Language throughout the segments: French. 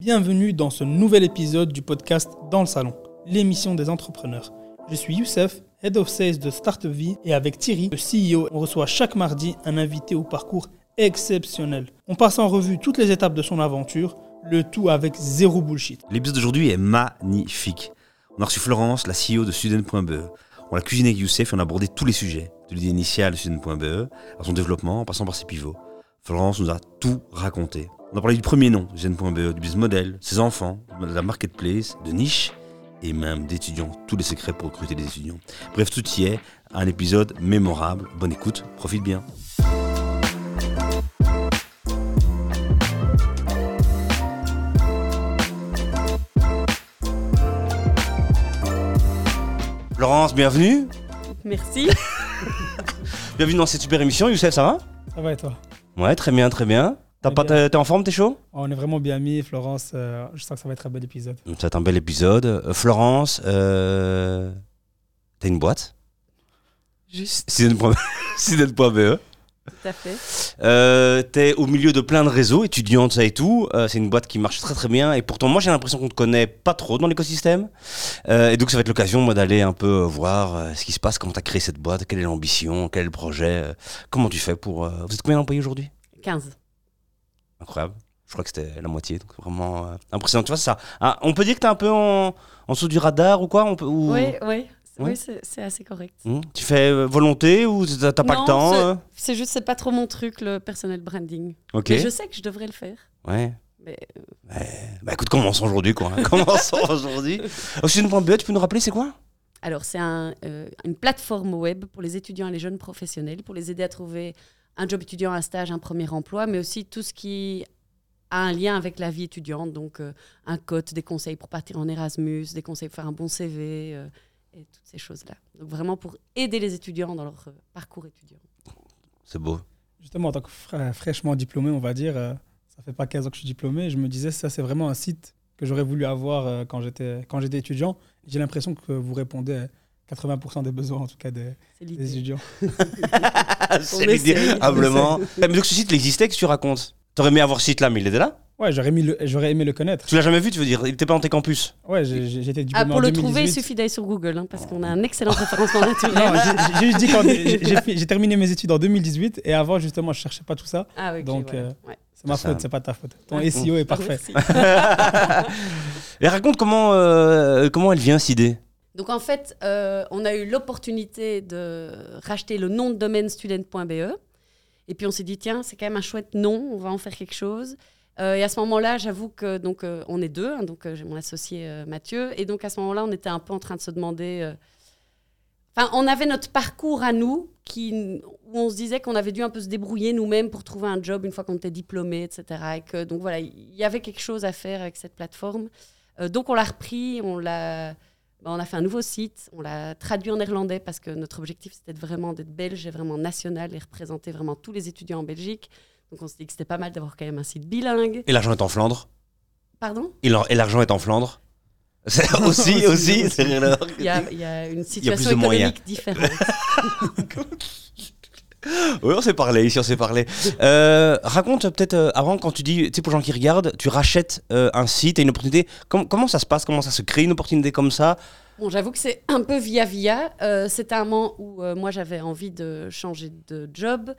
Bienvenue dans ce nouvel épisode du podcast Dans le Salon, l'émission des entrepreneurs. Je suis Youssef, Head of Sales de Startup et avec Thierry, le CEO, on reçoit chaque mardi un invité au parcours exceptionnel. On passe en revue toutes les étapes de son aventure, le tout avec zéro bullshit. L'épisode d'aujourd'hui est magnifique. On a reçu Florence, la CEO de Student.be. On a cuisiné avec Youssef et on a abordé tous les sujets, de l'idée initiale de Student.be à son développement en passant par ses pivots. Florence nous a tout raconté. On a parlé du premier nom, Student.be, du business model, ses enfants, de la marketplace, de niche et même d'étudiants. Tous les secrets pour recruter des étudiants. Bref, tout y est. Un épisode mémorable. Bonne écoute, profite bien. Florence, bienvenue. Merci. Bienvenue dans cette super émission. Youssef, ça va? Ça va et toi? Ouais, très bien, très bien. T'es en forme, t'es chaud? On est vraiment bien mis, Florence. euh, je sens que ça va être un bel épisode. Ça va être un bel épisode. Euh, Florence, euh... t'as une boîte? Juste, Student.be. Student.be. tout à fait. Euh, T'es au milieu de plein de réseaux, étudiantes, ça et tout. Euh, c'est une boîte qui marche très très bien. Et pourtant, moi, j'ai l'impression qu'on te connaît pas trop dans l'écosystème. Euh, et donc, ça va être l'occasion, moi, d'aller un peu voir euh, ce qui se passe, comment t'as créé cette boîte, quelle est l'ambition, quel est le projet, euh, comment tu fais pour. euh, Vous êtes combien d'employés aujourd'hui? 15. Incroyable. Je crois que c'était la moitié, donc vraiment euh, impressionnant. Tu vois, c'est ça. Ah, on peut dire que t'es un peu en, en dessous du radar ou quoi on peut, ou... Oui, oui. Oui, c'est assez correct. Hmm Tu fais euh, volonté ou t'as pas Non, le temps c'est- euh C'est juste, c'est pas trop mon truc, le personnel branding. Ok. Mais je sais que je devrais le faire. Ouais. Mais Bah écoute, commençons aujourd'hui quoi. commençons aujourd'hui. Au student.be, tu peux nous rappeler c'est quoi? Alors, c'est un, euh, une plateforme web pour les étudiants et les jeunes professionnels, pour les aider à trouver un job étudiant, un stage, un premier emploi, mais aussi tout ce qui a un lien avec la vie étudiante. Donc, euh, un code, des conseils pour partir en Erasmus, des conseils pour faire un bon CV euh, et toutes ces choses-là. Donc, vraiment pour aider les étudiants dans leur euh, parcours étudiant. C'est beau. Justement, en tant que fra- fraîchement diplômé, on va dire, euh, ça fait pas 15 ans que je suis diplômé, je me disais, ça c'est vraiment un site que j'aurais voulu avoir euh, quand j'étais étudiant. J'ai l'impression que vous répondez 80% des besoins, en tout cas, des, des l'idée. étudiants. c'est essaye. l'idéablement. Mais donc ce site il existait, que tu racontes? T'aurais aimé avoir ce site là, mais il était là? Ouais, j'aurais aimé, le- j'aurais aimé le connaître. Tu l'as jamais vu, tu veux dire? Il était pas dans tes campus? Ouais, j'étais Ah, diplômé pour en le 2018. trouver, il suffit d'aller sur Google, hein, parce qu'on a un excellent référencement Non, naturel. j'ai- j'ai juste dit quand j'ai- terminé mes études en 2018 et avant justement je cherchais pas tout ça. Ah, ok, Donc, voilà. euh, Ouais. C'est ma Ça- faute, c'est pas ta faute. Ton Ouais. SEO est Ah, parfait. Et raconte comment, euh, comment elle vient cette idée? Donc en fait, euh, on a eu l'opportunité de racheter le nom de domaine student.be. Et puis on s'est dit, tiens, c'est quand même un chouette nom, on va en faire quelque chose. Euh, et à ce moment-là, j'avoue que donc euh, on est deux, hein, donc j'ai mon associé Mathieu. Et donc à ce moment-là, on était un peu en train de se demander. Enfin, on avait notre parcours à nous, qui, où on se disait qu'on avait dû un peu se débrouiller nous-mêmes pour trouver un job une fois qu'on était diplômé, etc. Et que, donc voilà, il y avait quelque chose à faire avec cette plateforme. Donc on l'a repris, on l'a. Ben, on a fait un nouveau site, on l'a traduit en néerlandais parce que notre objectif c'était vraiment d'être belge et vraiment national et représenter vraiment tous les étudiants en Belgique. Donc on s'est dit que c'était pas mal d'avoir quand même un site bilingue. Et l'argent est en Flandre Pardon? Et l'ar- et l'argent est en Flandre aussi, Aussi, aussi. il y, a, il y a une situation économique différente. Oui, on s'est parlé ici, on s'est parlé. Euh, raconte peut-être euh, avant, quand tu dis, tu sais, pour les gens qui regardent, tu rachètes euh, un site et une opportunité. Com- comment ça se passe? Comment ça se crée une opportunité comme ça? Bon, j'avoue que c'est un peu via via. C'était un moment où moi j'avais envie de changer de job.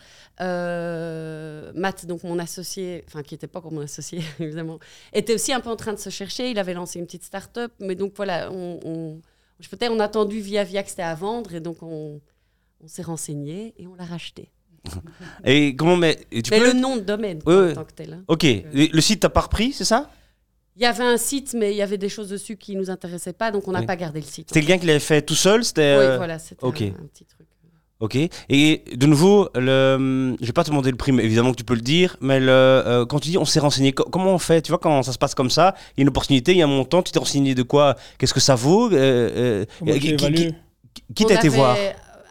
Matt, donc mon associé, enfin qui n'était pas comme mon associé évidemment, était aussi un peu en train de se chercher. Il avait lancé une petite start-up, mais donc voilà, on, on, peut-être on a attendu via via que c'était à vendre et donc on, on s'est renseigné et on l'a racheté. Et comment mais et tu mais peux le nom de domaine en tant que tel. hein. Ok, Et le site t'as pas repris, c'est ça? Il y avait un site, mais il y avait des choses dessus qui nous intéressaient pas, donc on n'a Oui. pas gardé le site. C'était le gars qui l'avait fait tout seul C'était. Oui, euh, voilà, c'était ok. un, un petit truc. Ok. Et de nouveau, le... je vais pas te demander le prix, mais évidemment que tu peux le dire. Mais le, euh, quand tu dis on s'est renseigné, co- comment on fait? Tu vois, quand ça se passe comme ça, il y a une opportunité, il y a un montant, tu t'es renseigné de quoi? Qu'est-ce que ça vaut? Euh, euh, qui- t'a été avait voir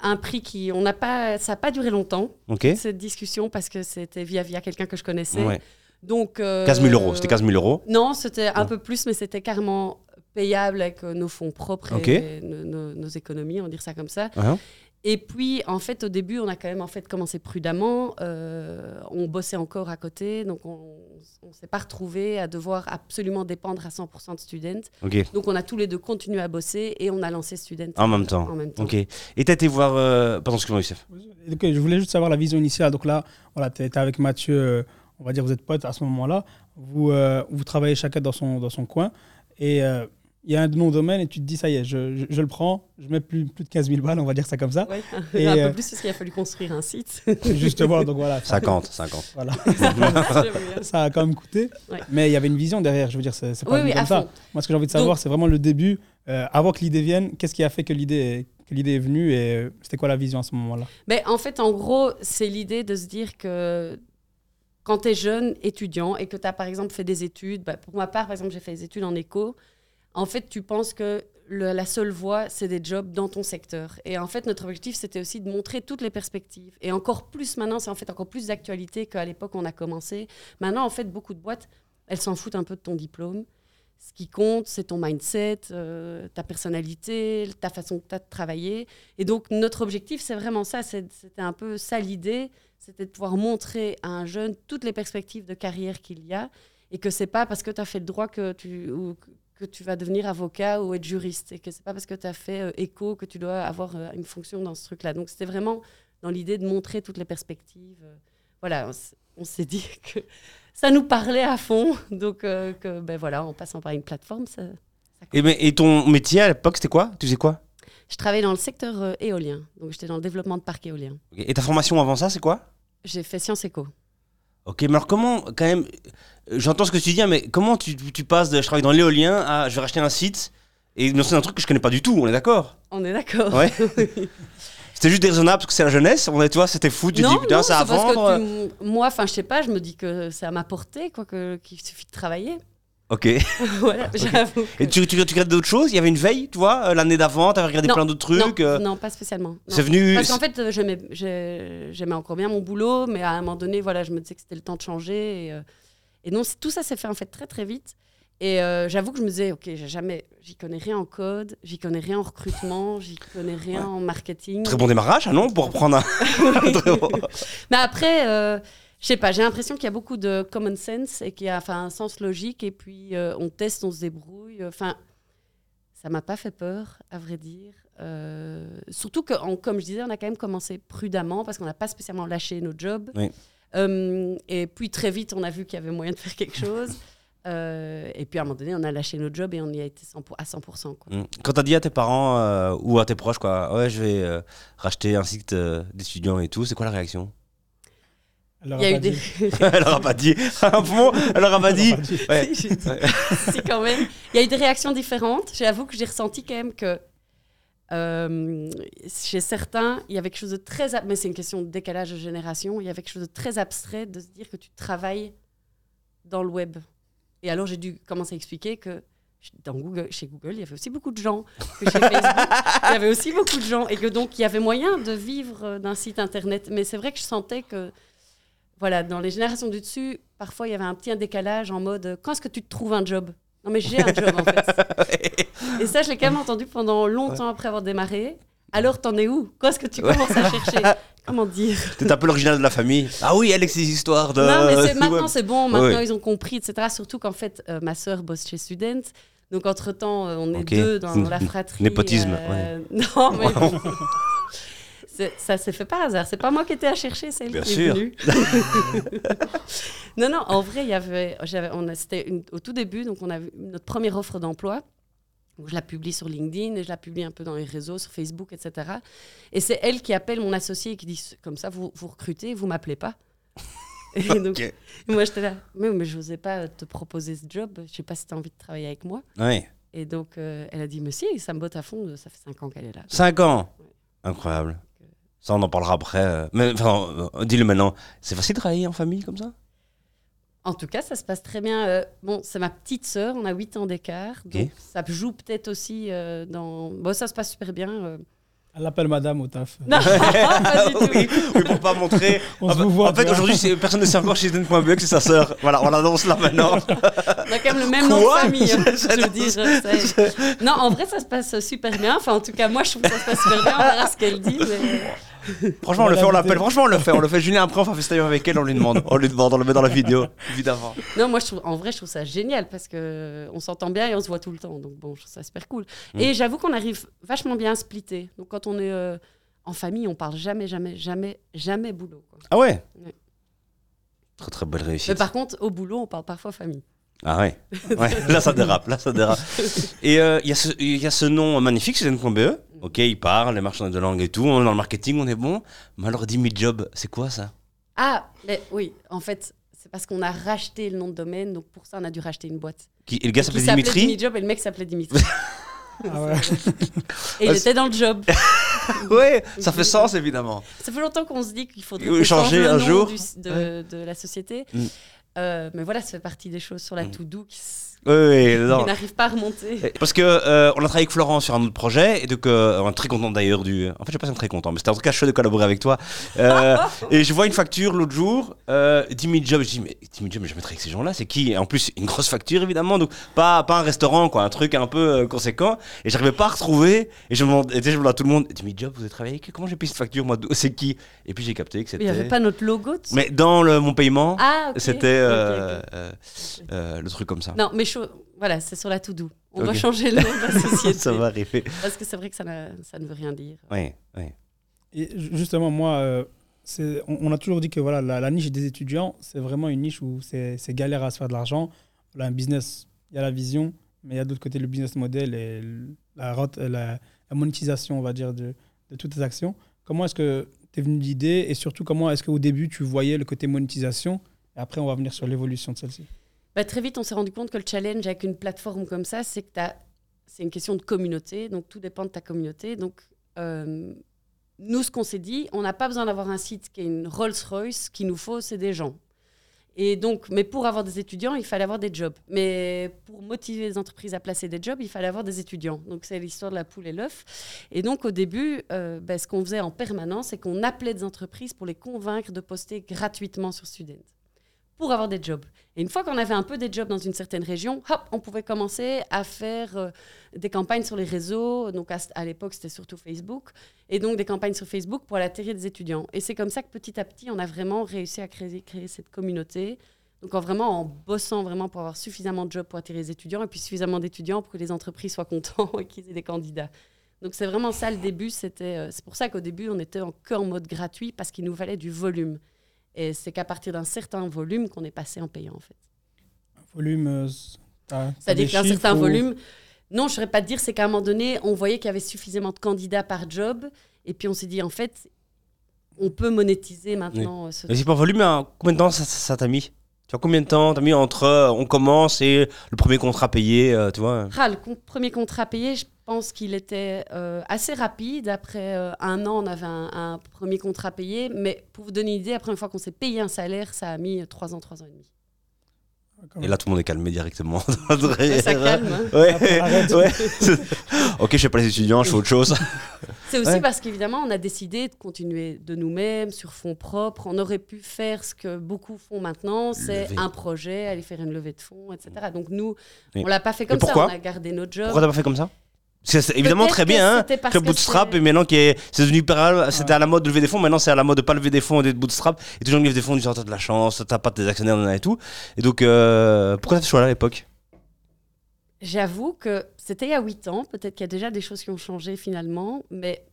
un prix qui on n'a pas ça n'a pas duré longtemps cette discussion parce que c'était via via quelqu'un que je connaissais Ouais. donc euh, 15 000 euros. C'était 15 000 euros. non c'était un peu plus mais c'était carrément payable avec euh, nos fonds propres et nos, nos- nos économies on va dire ça comme ça Hein Et puis, en fait, au début, on a quand même en fait commencé prudemment. Euh, on bossait encore à côté, donc on ne s'est pas retrouvé à devoir absolument dépendre à 100% de Student. Ok. Donc, on a tous les deux continué à bosser et on a lancé Student En même temps. En même temps. Ok. Et t'as été voir. euh, Pardon, excuse-moi, Youssef. Ok, je voulais juste savoir la vision initiale. Donc là, voilà, tu étais avec Mathieu, euh, on va dire vous êtes potes à ce moment-là. Vous, euh, vous travaillez chacun dans son, dans son coin. Et euh, il y a un nom de domaine et tu te dis, ça y est, je, je- je le prends, je mets plus, plus de 15 000 balles, on va dire ça comme ça. Ouais, Et, un euh, peu plus parce qu'il a fallu construire un site. Justement, donc voilà. ça- 50, 50. Voilà. oui, ça a quand même coûté. Ouais. Mais il y avait une vision derrière, je veux dire, c'est pas venu oui, comme ça. fond. Moi, ce que j'ai envie de savoir, c'est vraiment le début. Euh, avant que l'idée vienne, qu'est-ce qui a fait que l'idée que l'idée est venue et euh, c'était quoi la vision à ce moment-là? Mais en fait, en gros, c'est l'idée de se dire que quand tu es jeune étudiant et que tu as par exemple fait des études, bah, pour ma part, par exemple, j'ai fait des études en éco, en fait, tu penses que la seule voie, c'est des jobs dans ton secteur. Et en fait, notre objectif, c'était aussi de montrer toutes les perspectives. Et encore plus maintenant, c'est en fait encore plus d'actualité qu'à l'époque on a commencé. Maintenant, en fait, beaucoup de boîtes, elles s'en foutent un peu de ton diplôme. Ce qui compte, c'est ton mindset, euh, ta personnalité, ta façon que tu as de travailler. Et donc, notre objectif, c'est vraiment ça. C'était un peu ça l'idée. C'était de pouvoir montrer à un jeune toutes les perspectives de carrière qu'il y a. Et que c'est pas parce que tu as fait le droit que tu, ou que- tu vas devenir avocat ou être juriste. Et que c'est pas parce que tu as fait euh, éco que tu dois avoir euh, une fonction dans ce truc-là. Donc, c'était vraiment dans l'idée de montrer toutes les perspectives. Euh, Voilà, on s'est dit que ça nous parlait à fond. Donc, euh, que, ben voilà, en passant par une plateforme, ça, Et, mais- et ton métier à l'époque, c'était quoi? Tu faisais quoi? Je travaillais dans le secteur éolien, donc j'étais dans le développement de parcs éoliens. Et ta formation avant ça, c'est quoi? J'ai fait Sciences Éco. Ok, mais alors comment, quand même, j'entends ce que tu dis, hein, mais comment tu, tu passes de je travaille dans l'éolien à je vais racheter un site et non, c'est un truc que je connais pas du tout, on est d'accord? On est d'accord. Ouais. C'était juste déraisonnable parce que c'est la jeunesse, on est, tu vois, c'était fou, tu te dis putain, ça à parce que vendre. tu- moi, enfin, je sais pas, je me dis que c'est à ma portée, quoi, qu'il suffit de travailler. Ok. Et voilà, j'avoue. que- tu, tu, tu regardes d'autres choses? Il y avait une veille, tu vois, euh, l'année d'avant, t'avais regardé Non, plein d'autres non, trucs. euh, non, pas spécialement. C'est venu. Parce qu'en fait, euh, j'aimais, j'ai- j'aimais encore bien mon boulot, mais à un moment donné, voilà, je me disais que c'était le temps de changer. Et, euh, et non, tout ça s'est fait en fait très très vite. Et euh, j'avoue que je me disais, ok, j'ai jamais, j'y connais rien en code, j'y connais rien en recrutement, j'y connais rien en marketing. Très bon démarrage, ah non Pour prendre un. Bon. Mais après, euh, je sais pas, j'ai l'impression qu'il y a beaucoup de common sense et qu'il y a enfin, un sens logique. Et puis, euh, on teste, on se débrouille. Enfin, ça m'a pas fait peur, à vrai dire. Euh, surtout que, en- comme je disais, on a quand même commencé prudemment parce qu'on n'a pas spécialement lâché nos jobs. Oui. Euh, et puis, très vite, on a vu qu'il y avait moyen de faire quelque chose. Euh, et puis, à un moment donné, on a lâché nos jobs et on y a été 100 pour- à 100%. Quoi. Mm. Quand t'as dit à tes parents euh, ou à tes proches, quoi, ouais, je vais euh, racheter un site d'étudiants et tout, c'est quoi la réaction? Il y a eu des. Elle leur a pas dit. Bon Elle leur a pas dit. Ouais. Si, quand même. Il y a eu des réactions différentes. J'avoue que j'ai ressenti quand même que euh, chez certains, il y avait quelque chose de très. ab- Mais c'est une question de décalage de génération. Il y avait quelque chose de très abstrait de se dire que tu travailles dans le web. Et alors, j'ai dû commencer à expliquer que dans Google, chez Google, il y avait aussi beaucoup de gens. Que chez Facebook, il y avait aussi beaucoup de gens. Et que donc, il y avait moyen de vivre euh, d'un site internet. Mais c'est vrai que je sentais que voilà, dans les générations du dessus, parfois il y avait un petit décalage en mode euh, quand est-ce que tu te trouves un job? Non, mais j'ai un job en fait. Et ça, je l'ai quand même entendu pendant longtemps après avoir démarré. Alors, t'en es où? Quand est-ce que tu commences à chercher? Comment dire? T'es un peu l'original de la famille. Ah oui, avec ces histoires de. Non, mais maintenant c'est bon, maintenant Ouais. ils ont compris, etc. Surtout qu'en fait, euh, ma sœur bosse chez Student. Donc, entre-temps, euh, on est deux dans la fratrie. Népotisme, euh, Non, mais Ça s'est fait par hasard. C'est pas moi qui étais à chercher, c'est elle qui est venue. non, non, en vrai, il y avait, j'avais, on a- c'était au tout début, donc on a vu notre première offre d'emploi. Je la publie sur LinkedIn et je la publie un peu dans les réseaux, sur Facebook, etc. Et c'est elle qui appelle mon associé et qui dit comme ça, vous, vous recrutez, vous m'appelez pas. Et donc, moi, j'étais là, mais, mais je n'osais pas te proposer ce job. Je sais pas si tu as envie de travailler avec moi. Ouais. Et donc, euh, elle a dit, mais si, ça me botte à fond. Ça fait cinq ans qu'elle est là. 5 ans. Incroyable. Ça, on en parlera après. Mais enfin, euh, dis-le maintenant. C'est facile de travailler en famille comme ça? En tout cas, ça se passe très bien. Euh, bon, c'est ma petite sœur, on a 8 ans d'écart. Donc, ça joue peut-être aussi euh, dans. Bon, ça se passe super bien. euh. Elle appelle madame au taf. Non, pas du tout. oui, oui, pour pas montrer. On Ah se bah, voit, en fait, aujourd'hui, personne ne sait encore chez Student.be que c'est sa sœur. Voilà, on l'annonce là maintenant. On a quand même le même nom Quoi? de famille, hein, je veux dire. c'est- Non, en vrai, ça se passe super bien. Enfin, en tout cas, moi, je trouve que ça se passe super bien. On verra ce qu'elle dit. mais- Franchement, on le fait, on l'appelle. Franchement, on le fait. On le fait. Julien, après, on va FaceTime avec elle, on lui demande. On lui demande, on le met dans la vidéo, évidemment. Non, moi, je trouve, en vrai, je trouve ça génial parce que on s'entend bien et on se voit tout le temps. Donc, bon, je trouve ça super cool. Mm. Et j'avoue qu'on arrive vachement bien à splitter. Donc, quand on est euh, en famille, on parle jamais, jamais, jamais, jamais boulot. quoi. Ah ouais? Ouais. Très, très belle réussite. Mais par contre, au boulot, on parle parfois famille. Ah ouais. ouais. Là, ça dérape. Là, ça dérape. Et euh, il y, a ce- il y a ce nom magnifique, Student.be. Ok, il parle, les marchands de langue et tout. On est dans le marketing, on est bon. Mais alors, 10 000 jobs, c'est quoi ça? Ah, mais oui, en fait, c'est parce qu'on a racheté le nom de domaine. Donc, pour ça, on a dû racheter une boîte. Qui, et Le gars s'appelait Dimitri. Dimijob et le mec s'appelait Dimitri. Ah ouais. Et il était dans le job. Ouais, ça fait sens évidemment. Ça fait longtemps qu'on se dit qu'il faudrait Oui, changer un nom jour. du- de, de la société. Mm. Euh, mais voilà, ça fait partie des choses sur la Mm. to-do qui, Oui, oui, non. qui n'arrivent pas à remonter. Parce que euh, on a travaillé avec Florent sur un autre projet et donc euh, on est très content d'ailleurs du. En fait, je sais pas si on est très content, mais c'était en tout cas chouette de collaborer avec toi. Euh, et je vois une facture l'autre jour, euh, 10 000 jobs. Je dis mais 10 000 jobs, mais je mettrai avec ces gens-là, c'est qui? En plus une grosse facture évidemment, donc pas pas un restaurant quoi, un truc un peu conséquent. Et j'arrivais pas à retrouver. Et je me sais, je à tout le monde, 10 000 jobs, vous avez travaillé avec Comment j'ai payé cette facture moi? C'est qui? Et puis j'ai capté que Il n'y avait c'était. pas notre logo. Mais dans le, mon paiement, Ah, c'était le truc comme ça. Non, mais voilà, c'est sur la to-do. On doit Ok. changer le nom de la société. ça va arriver. Parce que c'est vrai que ça, ça ne veut rien dire. Oui, oui. Et justement, moi, euh, c'est- on, on a toujours dit que voilà, la, la niche des étudiants, c'est vraiment une niche où c'est c'est galère à se faire de l'argent. Voilà, un business, il y a la vision, mais il y a d'autre côté le business model et la, la, la monétisation, on va dire, de, de toutes tes actions. Comment est-ce que tu es venu l'idée et surtout comment est-ce qu'au début tu voyais le côté monétisation? Et après on va venir sur l'évolution de celle-ci Bah, très vite, on s'est rendu compte que le challenge avec une plateforme comme ça, c'est que c'est une question de communauté. Donc, tout dépend de ta communauté. Donc, euh, nous, ce qu'on s'est dit, on n'a pas besoin d'avoir un site qui est une Rolls-Royce. Ce qu'il nous faut, c'est des gens. Et donc, mais pour avoir des étudiants, il fallait avoir des jobs. Mais pour motiver les entreprises à placer des jobs, il fallait avoir des étudiants. Donc, c'est l'histoire de la poule et l'œuf. Et donc, au début, euh, ben, ce qu'on faisait en permanence, c'est qu'on appelait des entreprises pour les convaincre de poster gratuitement sur Student pour avoir des jobs. Et une fois qu'on avait un peu des jobs dans une certaine région, hop, on pouvait commencer à faire euh, des campagnes sur les réseaux. Donc à, à l'époque, c'était surtout Facebook. Et donc des campagnes sur Facebook pour aller atterrir des étudiants. Et c'est comme ça que petit à petit, on a vraiment réussi à créer, cette communauté. Donc en vraiment en bossant vraiment pour avoir suffisamment de jobs pour attirer les étudiants et puis suffisamment d'étudiants pour que les entreprises soient contents et qu'ils aient des candidats. Donc c'est vraiment ça le début. C'était, euh, c'est pour ça qu'au début, on était encore en mode gratuit parce qu'il nous fallait du volume. Et c'est qu'à partir d'un certain volume qu'on est passé en payant, en fait. Volume, euh, t'as- t'as C'est-à-dire qu'un certain ou- volume. Non, je ne saurais pas te dire, c'est qu'à un moment donné, on voyait qu'il y avait suffisamment de candidats par job. Et puis on s'est dit, en fait, on peut monétiser maintenant euh, ce Mais c'est pas volume, mais hein, combien de temps ça ça t'a mis? Tu vois, combien de temps t'as mis entre euh, on commence et le premier contrat payé, euh, tu vois? Ah, le con- premier contrat payé, je pense qu'il était euh, assez rapide. Après euh, un an, on avait un, un premier contrat payé. Mais pour vous donner une idée, la première fois qu'on s'est payé un salaire, ça a mis trois ans, trois ans et demi. Et là, tout le monde est calmé directement. Ouais, ça calme. hein. Ouais, ouais. ok, je fais pas les étudiants, je fais autre chose. C'est aussi Ouais. parce qu'évidemment, on a décidé de continuer de nous-mêmes, sur fonds propres. On aurait pu faire ce que beaucoup font maintenant, c'est un projet, aller faire une levée de fonds, etc. Donc nous, on l'a pas fait comme ça, pourquoi on a gardé notre job. Pourquoi t'as pas fait comme ça? C'est évidemment très bien, hein. Que bootstrap, et maintenant qui est, c'est devenu c'était à la mode de lever des fonds, maintenant c'est à la mode de pas lever des fonds et d'être bootstrap. Et toujours lever des fonds, du genre t'as de la chance, t'as pas tes actionnaires et tout. Et donc, euh, pourquoi t'as fait ce choix-là à l'époque? J'avoue que c'était il y a 8 ans, peut-être qu'il y a déjà des choses qui ont changé finalement, mais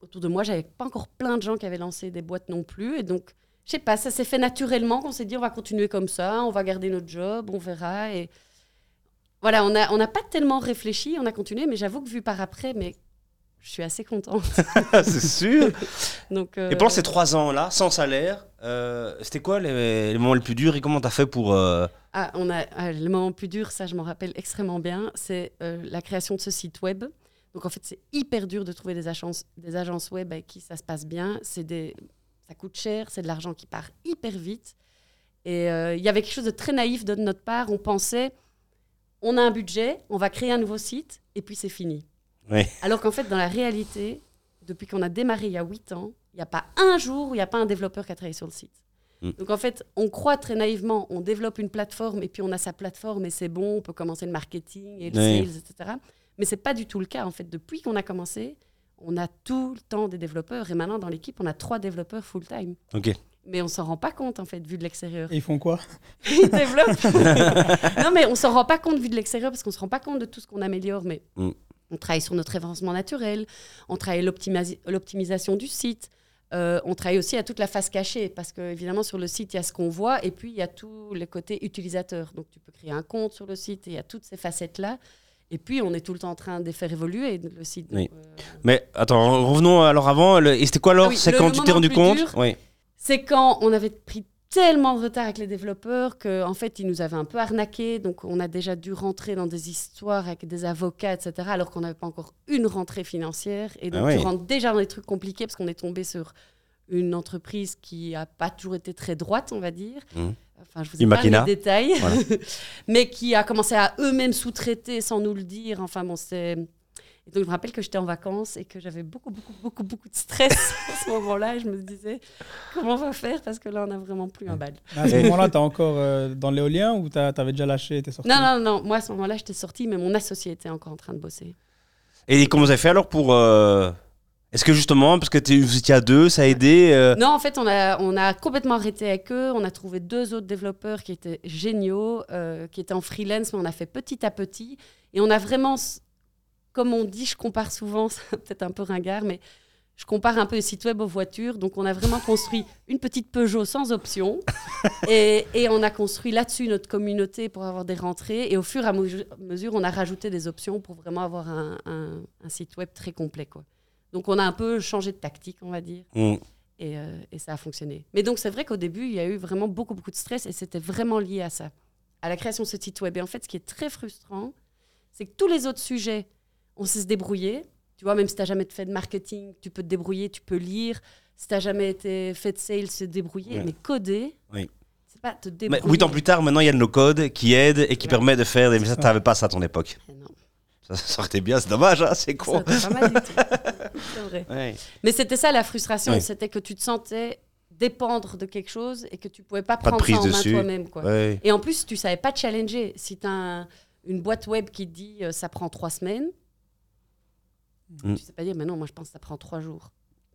autour de moi, j'avais pas encore plein de gens qui avaient lancé des boîtes non plus. Et donc, je sais pas, ça s'est fait naturellement qu'on s'est dit on va continuer comme ça, on va garder notre job, on verra. Et voilà, on n'a on pas tellement réfléchi, on a continué, mais j'avoue que vu par après, mais je suis assez contente. C'est sûr. Donc, euh, Et pendant ces trois ans-là, sans salaire, euh, c'était quoi les, les moments les plus durs et comment t'as fait pour. euh, Ah, on a ah, le moment plus dur, ça je m'en rappelle extrêmement bien, c'est la création de ce site web. Donc en fait, c'est hyper dur de trouver des agences, des agences web avec qui ça se passe bien. C'est des, ça coûte cher, c'est de l'argent qui part hyper vite. Et il y avait quelque chose de très naïf de notre part. On pensait, on a un budget, on va créer un nouveau site et puis c'est fini. Ouais. Alors qu'en fait, dans la réalité, depuis qu'on a démarré il y a 8 ans, il n'y a pas un jour où il n'y a pas un développeur qui a travaillé sur le site. Mm. Donc en fait, on croit très naïvement, on développe une plateforme et puis on a sa plateforme et c'est bon, on peut commencer le marketing et le sales, etc. Mais c'est pas du tout le cas. En fait, depuis qu'on a commencé, on a tout le temps des développeurs et maintenant dans l'équipe, on a trois développeurs full-time. Ok. Mais on s'en rend pas compte en fait, vu de l'extérieur. Et ils font quoi? Ils développent. non, mais on s'en rend pas compte vu de l'extérieur parce qu'on se rend pas compte de tout ce qu'on améliore. Mais Mm. on travaille sur notre référencement naturel, on travaille l'optimisation du site. euh, on travaille aussi à toute la face cachée parce que évidemment sur le site il y a ce qu'on voit et puis il y a tout le côté utilisateur. Donc tu peux créer un compte sur le site et il y a toutes ces facettes là. Et puis on est tout le temps en train de les faire évoluer le site. Donc, Oui. euh, Mais attends, revenons alors avant. le- Et c'était quoi alors? Ah oui, C'est quand tu t'es rendu compte? dur, Oui. C'est quand on avait pris tellement de retard avec les développeurs qu'en en fait, ils nous avaient un peu arnaqués. Donc, on a déjà dû rentrer dans des histoires avec des avocats, etc., alors qu'on n'avait pas encore une rentrée financière. Et donc, Ah oui. tu rentres déjà dans des trucs compliqués parce qu'on est tombé sur une entreprise qui n'a pas toujours été très droite, on va dire. Mhm. Enfin, je vous ai pas les détails, Voilà. mais qui a commencé à eux-mêmes sous-traiter sans nous le dire. Enfin, bon, c'est... Et donc, je me rappelle que j'étais en vacances et que j'avais beaucoup, beaucoup, beaucoup, beaucoup de stress à ce moment-là. Et je me disais, comment on va faire? Parce que là, on n'a vraiment plus un bal. À ce moment-là, tu es encore euh, dans l'éolien ou tu avais déjà lâché, tu es sorti? Non, non, non. Moi, à ce moment-là, j'étais sortie, mais mon associé était encore en train de bosser. Et comment vous avez fait alors pour. euh, Est-ce que justement, parce que vous étiez à deux, ça a aidé euh, Non, en fait, on a, on a complètement arrêté avec eux. On a trouvé deux autres développeurs qui étaient géniaux, euh, qui étaient en freelance, mais on a fait petit à petit. Et on a vraiment, comme on dit, je compare souvent, c'est peut-être un peu ringard, mais je compare un peu les sites web aux voitures. Donc, on a vraiment construit une petite Peugeot sans option. et, et on a construit là-dessus notre communauté pour avoir des rentrées. Et au fur et à mesure, on a rajouté des options pour vraiment avoir un, un- un site web très complet. Quoi. Donc, on a un peu changé de tactique, on va dire. Et, euh, et ça a fonctionné. Mais donc, c'est vrai qu'au début, il y a eu vraiment beaucoup, beaucoup de stress et c'était vraiment lié à ça, à la création de ce site web. Et en fait, ce qui est très frustrant, c'est que tous les autres sujets, on sait se débrouiller. Tu vois, même si tu n'as jamais fait de marketing, tu peux te débrouiller, tu peux lire. Si tu n'as jamais été fait de sales, se débrouiller. Ouais. Mais coder, Oui. c'est pas te Mais débrouiller. huit ans plus tard, maintenant, il y a le no-code qui aide et qui Ouais. permet de faire des. Mais ça, ça. t'avais pas ça à ton époque. Non, Ça sortait bien, c'est dommage, hein, c'est con. c'était pas mal du tout. C'est vrai. Ouais. Mais c'était ça la frustration, c'était que tu te sentais dépendre de quelque chose et que tu pouvais pas prendre ça en main toi-même. quoi. Ouais. Et en plus, tu savais pas te challenger. Si tu as une boîte web qui te dit euh, ça prend trois semaines, Mm. tu sais pas dire, mais non, moi je pense que ça prend trois jours.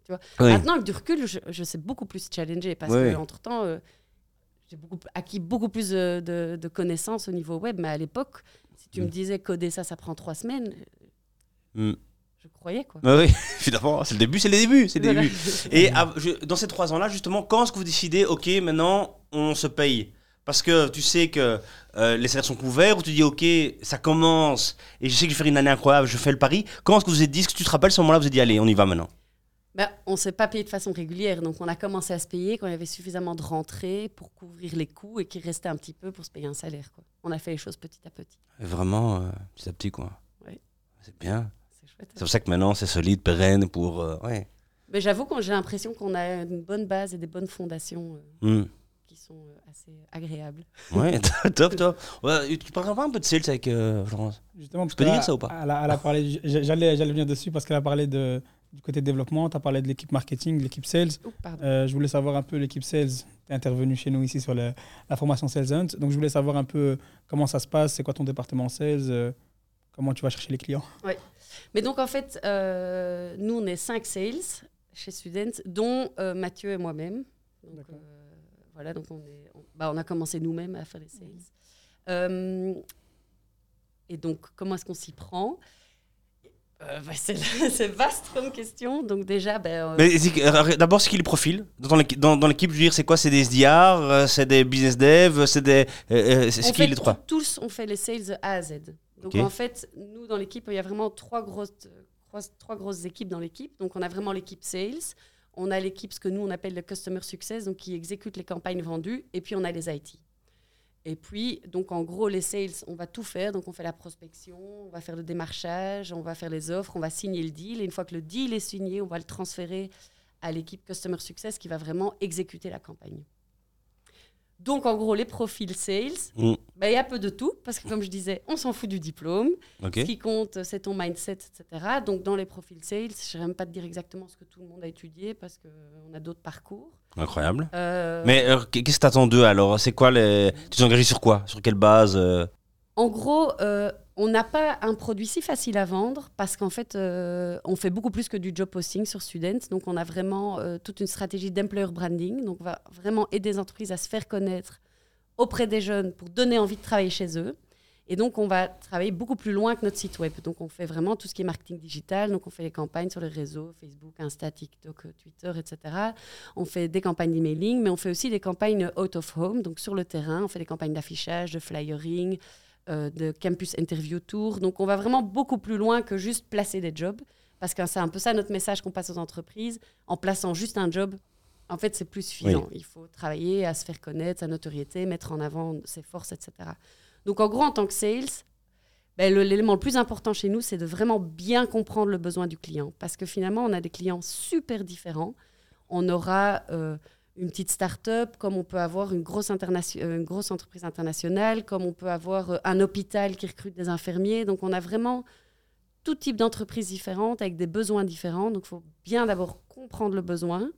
Oui. Maintenant, avec du recul, je, je sais beaucoup plus challenger parce Ouais. que entre temps, j'ai beaucoup, acquis beaucoup plus de, de- de connaissances au niveau web. Mais à l'époque, si tu me Mm. disais coder ça, ça prend trois semaines, Hmm. je croyais quoi. Oui, évidemment, c'est le début, c'est le début, c'est le Voilà. début. Et je- dans ces trois ans-là, justement, quand est-ce que vous décidez, ok, maintenant, on se paye? Parce que tu sais que euh, les salaires sont couverts, ou tu dis, ok, ça commence, et je sais que je vais faire une année incroyable, je fais le pari. Quand est-ce que vous vous êtes dit, est-ce que tu te rappelles, ce moment-là, vous vous êtes dit, allez, on y va maintenant? Ben, on ne s'est pas payé de façon régulière, donc on a commencé à se payer quand il y avait suffisamment de rentrées pour couvrir les coûts et qu'il restait un petit peu pour se payer un salaire. Quoi. On a fait les choses petit à petit. Vraiment, euh, petit à petit, quoi. Oui. C'est bien. C'est chouette. C'est pour ça que maintenant, c'est solide, pérenne, pour... euh, ouais. Mais j'avoue que j'ai l'impression qu'on a une bonne base et des bonnes fondations euh, Hmm. Sont euh, assez agréables. Ouais, top, top. Ouais, tu parleras pas un peu de sales avec euh, Florence Justement, parce peux que dire ça ou pas? elle a, elle a parlé, j'allais, j'allais venir dessus parce qu'elle a parlé de, du côté développement, tu as parlé de l'équipe marketing, de l'équipe sales. Pardon. Euh, je voulais savoir un peu l'équipe sales. Tu es intervenu chez nous ici sur le- la formation Sales Hunt. Donc, je voulais savoir un peu comment ça se passe, c'est quoi ton département sales, euh, comment tu vas chercher les clients? Mais donc, en fait, euh, nous, on est cinq sales chez Student, dont euh, Mathieu et moi-même. Donc, D'accord. euh, voilà, donc on, est, on, bah, on a commencé nous-mêmes à faire les sales. Euh, et donc, comment est-ce qu'on s'y prend? Euh, bah, C'est c'est vaste comme question. Donc, déjà, ben, euh, Mais c'est que- d'abord, c'est qui les profils dans l'équipe dans, dans l'équipe, je veux dire, c'est quoi? C'est des SDR, c'est des business dev, c'est des. euh, c'est on c'est qui fait les trois? Tous, on fait les sales A à Z. Donc, en fait, nous, dans l'équipe, il y a vraiment trois grosses, trois, trois grosses équipes dans l'équipe. Donc, on a vraiment l'équipe sales. On a l'équipe, ce que nous, on appelle le customer success, donc qui exécute les campagnes vendues. Et puis, on a les IT. Et puis, donc, en gros, les sales, on va tout faire. Donc, on fait la prospection, on va faire le démarchage, on va faire les offres, on va signer le deal. Et une fois que le deal est signé, on va le transférer à l'équipe Customer Success qui va vraiment exécuter la campagne. Donc, en gros, les profils sales, Mm. ben, il y a peu de tout, parce que comme je disais, on s'en fout du diplôme. Ce qui compte, c'est ton mindset, etc. Donc, dans les profils sales, je ne même pas te dire exactement ce que tout le monde a étudié, parce qu'on a d'autres parcours. Incroyable. Euh, Mais alors, qu'est-ce que t'attends d'eux alors? C'est quoi les. Tu t'es engagé sur quoi? Sur quelle base euh? En gros, euh, on n'a pas un produit si facile à vendre parce qu'en fait, euh, on fait beaucoup plus que du job posting sur Student. Donc, on a vraiment euh, toute une stratégie d'employer branding. Donc, on va vraiment aider les entreprises à se faire connaître auprès des jeunes pour donner envie de travailler chez eux. Et donc, on va travailler beaucoup plus loin que notre site web. Donc, on fait vraiment tout ce qui est marketing digital. Donc, on fait les campagnes sur les réseaux, Facebook, Insta, TikTok, Twitter, etc. On fait des campagnes d'emailing, mais on fait aussi des campagnes out of home, donc sur le terrain. On fait des campagnes d'affichage, de flyering, euh, de campus interview tour. Donc, on va vraiment beaucoup plus loin que juste placer des jobs. Parce que c'est un peu ça notre message qu'on passe aux entreprises. En plaçant juste un job, en fait, c'est plus suffisant. Il faut travailler à se faire connaître, sa notoriété, mettre en avant ses forces, etc. Donc, en gros, en tant que sales, ben, l'élément le plus important chez nous, c'est de vraiment bien comprendre le besoin du client. Parce que finalement, on a des clients super différents. On aura euh, une petite start-up, comme on peut avoir une grosse, euh, une grosse entreprise internationale, comme on peut avoir euh, un hôpital qui recrute des infirmiers. Donc, on a vraiment tout type d'entreprises différentes avec des besoins différents. Donc, il faut bien d'abord comprendre le besoin,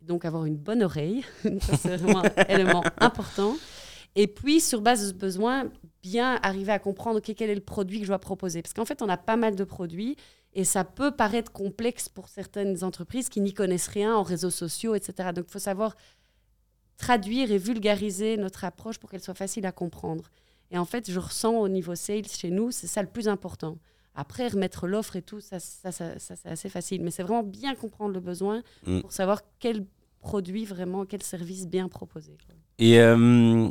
donc avoir une bonne oreille. C'est vraiment un élément important. Et puis, sur base de ce besoin, bien arriver à comprendre quel est le produit que je dois proposer. Parce qu'en fait, on a pas mal de produits et ça peut paraître complexe pour certaines entreprises qui n'y connaissent rien en réseaux sociaux, etc. Donc, il faut savoir traduire et vulgariser notre approche pour qu'elle soit facile à comprendre. Et en fait, je ressens au niveau sales chez nous, c'est ça le plus important. Après, remettre l'offre et tout, ça, ça, ça- ça, c'est assez facile. Mais c'est vraiment bien comprendre le besoin Mm. pour savoir quel produit vraiment, quel service bien proposer. quoi. Et euh,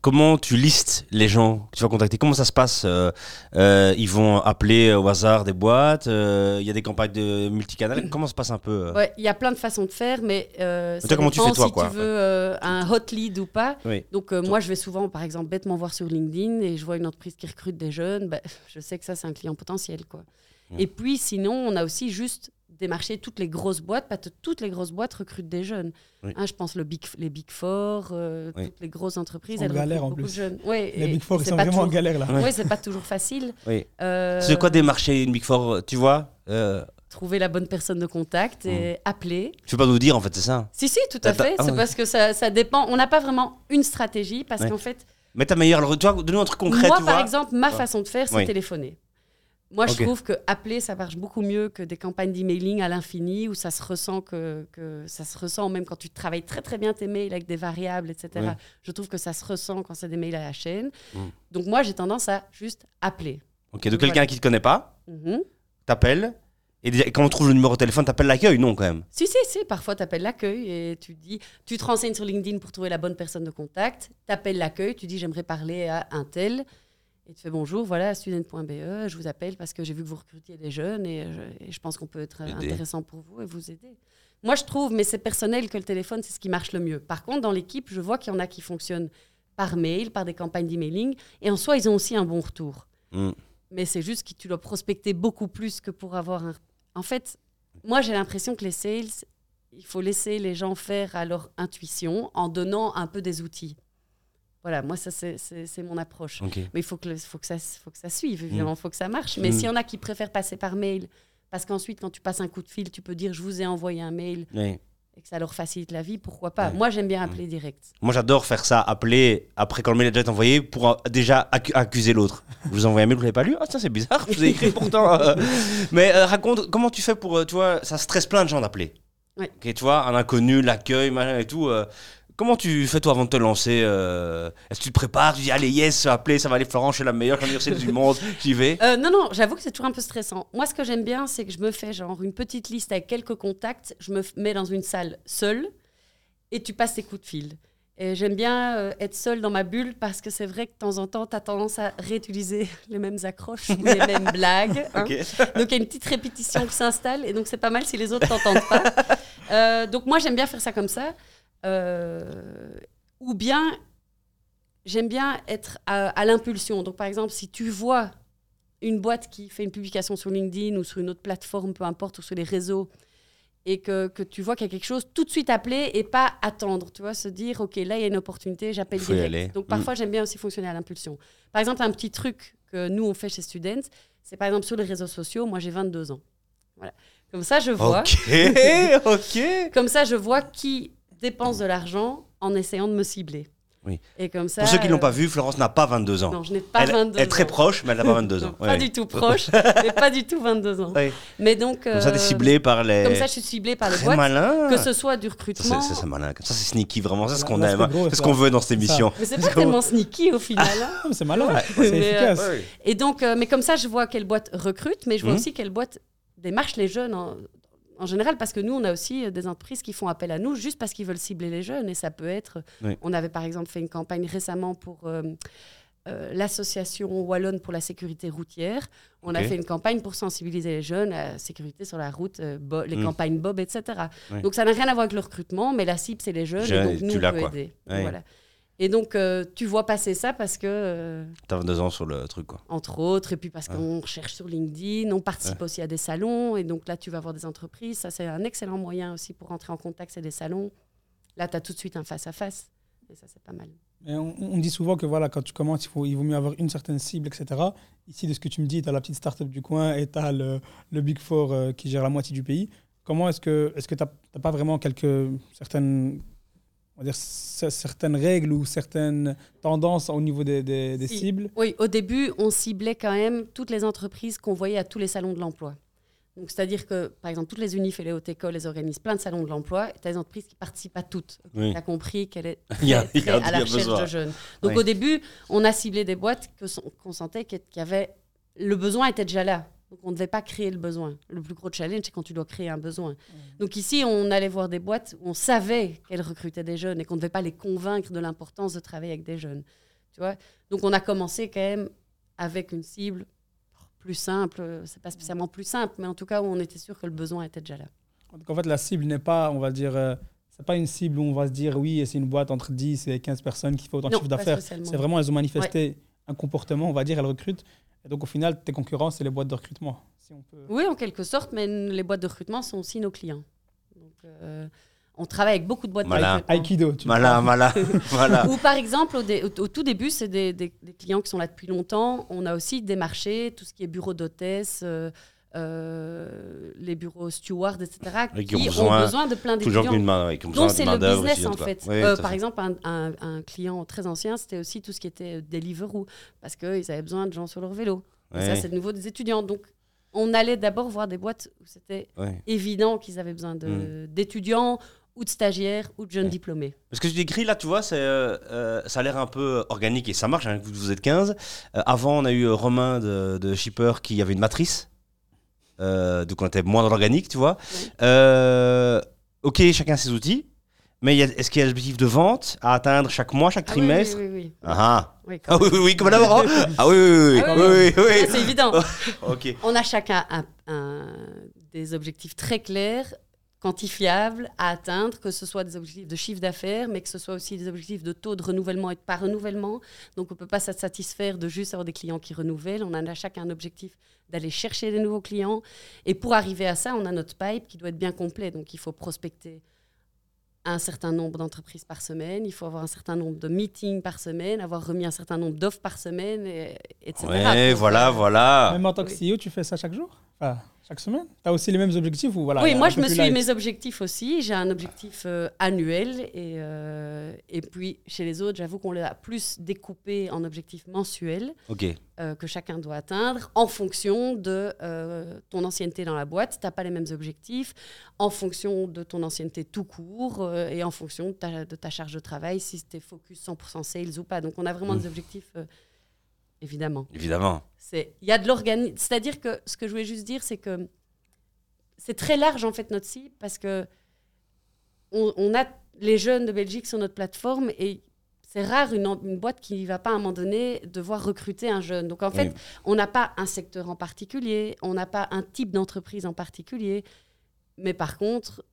comment tu listes les gens que tu vas contacter? Comment ça se passe Euh, euh, Ils vont appeler au hasard des boîtes euh, Il y a des campagnes de multicanal? Comment ça se passe un peu Ouais, il y a plein de façons de faire, mais ça comment tu dépend fais, toi, si quoi tu veux un hot lead ou pas. Oui. Donc moi, je vais souvent, par exemple, bêtement voir sur LinkedIn et je vois une entreprise qui recrute des jeunes, bah, je sais que ça, c'est un client potentiel. Quoi. Et puis sinon, on a aussi juste démarché toutes les grosses boîtes, pas toutes les grosses boîtes recrutent des jeunes. Oui. Hein, je pense le big, les Big Four, euh, Oui. toutes les grosses entreprises, En elles galère, recrutent en beaucoup plus. de jeunes. Ouais, Les et- Big Four, ils c'est sont pas vraiment en toujours- galère là. Ouais, c'est pas toujours facile. Oui. Euh, C'est quoi démarcher une Big Four Tu vois euh, Trouver la bonne personne de contact et Mm. appeler. Tu peux pas nous dire en fait, c'est ça Si, si, tout à fait. ah C'est parce que ça, ça dépend. On n'a pas vraiment une stratégie parce Ouais. qu'en fait, Mais ta meilleure. alors, Tu vois, donne-nous un truc concret. moi, tu par vois. exemple, ma Ouais. façon de faire, c'est Oui. téléphoner. Moi, je trouve que appeler, ça marche beaucoup mieux que des campagnes d'emailing à l'infini où ça se ressent que, que ça se ressent même quand tu travailles très très bien tes mails avec des variables, etc. Je trouve que ça se ressent quand c'est des mails à la chaîne. Mm. Donc moi, j'ai tendance à juste appeler. Ok, donc quelqu'un Voilà. qui te connaît pas, Mhm. t'appelles. Et quand on trouve le numéro de téléphone, t'appelles l'accueil Non, quand même? Si, si, si. Parfois, tu appelles l'accueil et tu dis, tu te renseignes sur LinkedIn pour trouver la bonne personne de contact. Tu appelles l'accueil, tu dis, j'aimerais parler à un tel. Et tu fais bonjour, voilà, student.be, je vous appelle parce que j'ai vu que vous recrutiez des jeunes et je, et je pense qu'on peut être Aider. intéressant pour vous et vous aider. Moi, je trouve, mais c'est personnel que le téléphone, c'est ce qui marche le mieux. Par contre, dans l'équipe, je vois qu'il y en a qui fonctionnent par mail, par des campagnes d'emailing. Et en soi, ils ont aussi un bon retour. Mm. Mais c'est juste que tu dois prospecter beaucoup plus que pour avoir un. En fait, moi, j'ai l'impression que les sales, il faut laisser les gens faire à leur intuition en donnant un peu des outils. Voilà, moi, ça, c'est- mon approche. Mais il faut que, le- faut, que ça, faut que ça suive, évidemment, il faut que ça marche. Mais Mm. s'il y en a qui préfèrent passer par mail, parce qu'ensuite, quand tu passes un coup de fil, tu peux dire je vous ai envoyé un mail Oui. et que ça leur facilite la vie, pourquoi pas? Moi, j'aime bien appeler direct. Moi, j'adore faire ça, appeler après quand le mail est déjà envoyé pour euh, déjà accu- accuser l'autre. Vous envoie un mail, vous l'avez pas lu? Ah, tiens, c'est bizarre, je vous ai écrit pourtant. euh. Mais euh, raconte, comment tu fais pour, euh, tu vois, ça stresse plein de gens d'appeler. Ouais. Ok, tu vois, un inconnu, l'accueil, machin et tout. euh, comment tu fais toi avant de te lancer euh, Est-ce que tu te prépares Tu dis, allez, yes, appeler, ça va aller, Florent, je suis la meilleure, je suis la meilleure sales du monde, j'y vais? Euh, non, non, j'avoue que c'est toujours un peu stressant. Moi, ce que j'aime bien, c'est que je me fais genre une petite liste avec quelques contacts, je me mets dans une salle seule et tu passes tes coups de fil. Et j'aime bien euh, être seule dans ma bulle parce que c'est vrai que de temps en temps, tu as tendance à réutiliser les mêmes accroches ou les mêmes blagues. hein. Donc il y a une petite répétition qui s'installe et donc c'est pas mal si les autres t'entendent pas. Donc moi j'aime bien faire ça comme ça. Euh, ou bien j'aime bien être à, à l'impulsion. Donc par exemple si tu vois une boîte qui fait une publication sur LinkedIn ou sur une autre plateforme, peu importe, ou sur les réseaux, et que, que tu vois qu'il y a quelque chose, tout de suite appeler et pas attendre, tu vois, se dire, OK, là, il y a une opportunité, j'appelle direct. Donc Mm. parfois, j'aime bien aussi fonctionner à l'impulsion. Par exemple, un petit truc que nous, on fait chez Students, c'est par exemple sur les réseaux sociaux, moi, j'ai 22 ans. Voilà. Comme ça, je vois. Ok, ok. Comme ça, je vois qui dépense de l'argent en essayant de me cibler. Oui. Et comme ça. Pour ceux qui euh, l'ont pas vu, Florence n'a pas 22 ans. Non, je n'ai pas elle, 22 elle est très proche, mais elle n'a pas 22 ans. Pas du tout proche, mais pas du tout 22 ans. Ouais. Mais donc. Comme ça, t'es euh, ciblé par les. Comme ça, je suis ciblée par les Très boîtes. malin. Que ce soit du recrutement. c'est ça, c'est malin. Ça, c'est sneaky, vraiment. C'est ce qu'on aime. c'est hein. C'est ce qu'on veut dans cette ça. émission. Mais c'est pas tellement sneaky au final. hein. Ah, mais c'est malin, Ouais. c'est Mais, efficace. Ouais. Et donc, euh, mais comme ça, je vois quelle boîte recrute, mais je vois Mhm. aussi quelle boîte démarche les jeunes en, en général, parce que nous, on a aussi euh, des entreprises qui font appel à nous juste parce qu'ils veulent cibler les jeunes. Et ça peut être. Oui. On avait par exemple fait une campagne récemment pour. euh, euh, l'association wallonne pour la sécurité routière. On a fait une campagne pour sensibiliser les jeunes à la sécurité sur la route, euh, les Mm. campagnes Bob, etc. Oui. Donc ça n'a rien à voir avec le recrutement, mais la cible c'est les jeunes, Jeunes, et donc nous on peut quoi. aider. Ouais. Voilà. Et donc euh, tu vois passer ça parce que euh, T'as 22 ans sur le truc, quoi. entre autres, et puis parce Ouais. qu'on recherche sur LinkedIn, on participe aussi à des salons, et donc là, tu vas voir des entreprises. Ça, c'est un excellent moyen aussi pour rentrer en contact, c'est des salons. Là, tu as tout de suite un face-à-face, et ça, c'est pas mal. Mais on, on dit souvent que voilà, quand tu commences, il, faut, il vaut mieux avoir une certaine cible, etc. Ici, de ce que tu me dis, tu as la petite start-up du coin et tu as le, le Big Four euh, qui gère la moitié du pays. Comment est-ce que est-ce que tu n'as pas vraiment quelques certaines, on va dire, cer- certaines règles ou certaines tendances au niveau des, des- des Si. cibles Oui, au début, on ciblait quand même toutes les entreprises qu'on voyait à tous les salons de l'emploi. Donc, c'est-à-dire que, par exemple, toutes les unifs et les hautes écoles, elles organisent plein de salons de l'emploi, et tu as des entreprises qui participent à toutes. Oui. Tu as compris qu'elle est a- très, a- à la recherche besoin. de jeunes. Donc, Oui. au début, on a ciblé des boîtes qu'on sentait qu'il y avait... Le besoin était déjà là. Donc, on ne devait pas créer le besoin. Le plus gros challenge, c'est quand tu dois créer un besoin. Donc, ici, on allait voir des boîtes où on savait qu'elles recrutaient des jeunes et qu'on ne devait pas les convaincre de l'importance de travailler avec des jeunes. Tu vois? Donc, on a commencé quand même avec une cible plus simple. C'est pas spécialement plus simple, mais en tout cas, où on était sûr que le besoin était déjà là. Donc en fait, la cible n'est pas, on va dire, euh, c'est pas une cible où on va se dire oui, c'est une boîte entre 10 et 15 personnes qui fait autant de chiffre d'affaires. C'est vraiment, elles ont manifesté un comportement, on va dire, elles recrutent. Et donc au final, tes concurrents, c'est les boîtes de recrutement. Si on peut... Oui, en quelque sorte, mais les boîtes de recrutement sont aussi nos clients. Donc, euh, on travaille avec beaucoup de boîtes Malin. de recrutement. Aikido, tu Malin, malin. voilà. Ou par exemple, au, dé- au- au tout début, c'est des, des- des clients qui sont là depuis longtemps. On a aussi démarché tout ce qui est bureau d'hôtesse, euh, euh, les bureaux stewards, etc., qui, qui ont ont besoin besoin de plein Toujours d'étudiants. une main, ouais, qui ont Donc besoin c'est de le business en fait. Oui, Euh, par fait. exemple, un, un- un client très ancien, c'était aussi tout ce qui était Deliveroo, parce qu'ils avaient besoin de gens sur leur vélo. Et ça, c'est de nouveau des étudiants. Donc, on allait d'abord voir des boîtes où c'était évident qu'ils avaient besoin de- d'étudiants ou de stagiaires ou de jeunes diplômés. Parce que tu décris là, tu vois, c'est, euh, euh, ça a l'air un peu organique et ça marche, hein, vous, vous êtes 15. Euh, avant, on a eu Romain de, de Shipper qui avait une matrice. Euh, donc on était moins dans l'organique, tu vois. Euh, ok, chacun ses outils. Mais est-ce qu'il y a l'objectif de vente à atteindre chaque mois, chaque Ah oui, trimestre Oui, oui, oui. Ah ah. Oui, Ah oui, oui, comme d'abord. hein Ah oui, oui, oui, Ah oui, C'est évident. Ok. On a chacun un- un- des objectifs très clairs, quantifiables à atteindre, que ce soit des objectifs de chiffre d'affaires, mais que ce soit aussi des objectifs de taux de renouvellement et de pas renouvellement. Donc on ne peut pas se satisfaire de juste avoir des clients qui renouvellent. On en a chacun un objectif d'aller chercher des nouveaux clients. Et pour arriver à ça, on a notre pipe qui doit être bien complet. Donc il faut prospecter un certain nombre d'entreprises par semaine, il faut avoir un certain nombre de meetings par semaine, avoir remis un certain nombre d'offres par semaine, et, etc. Ouais, voilà, euh, voilà. Même en tant que Oui. CEO, tu fais ça chaque jour? Chaque semaine Tu as aussi les mêmes objectifs ou voilà, oui, moi je me plus suis light mes objectifs aussi. J'ai un objectif euh, annuel et, euh, et puis chez les autres, j'avoue qu'on l'a plus découpé en objectifs mensuels euh, que chacun doit atteindre en fonction de euh, ton ancienneté dans la boîte. Tu n'as pas les mêmes objectifs en fonction de ton ancienneté tout court euh, et en fonction de ta, de ta charge de travail, si tu es focus 100% sales ou pas. Donc on a vraiment Mm. des objectifs, euh, évidemment. Évidemment. C'est il y a de l'organisme. C'est-à-dire que ce que je voulais juste dire, c'est que c'est très large en fait notre cible parce que on, on a les jeunes de Belgique sur notre plateforme et c'est rare une, boîte qui ne va pas à un moment donné devoir recruter un jeune. Donc en fait, Oui. on n'a pas un secteur en particulier, on n'a pas un type d'entreprise en particulier, mais par contre,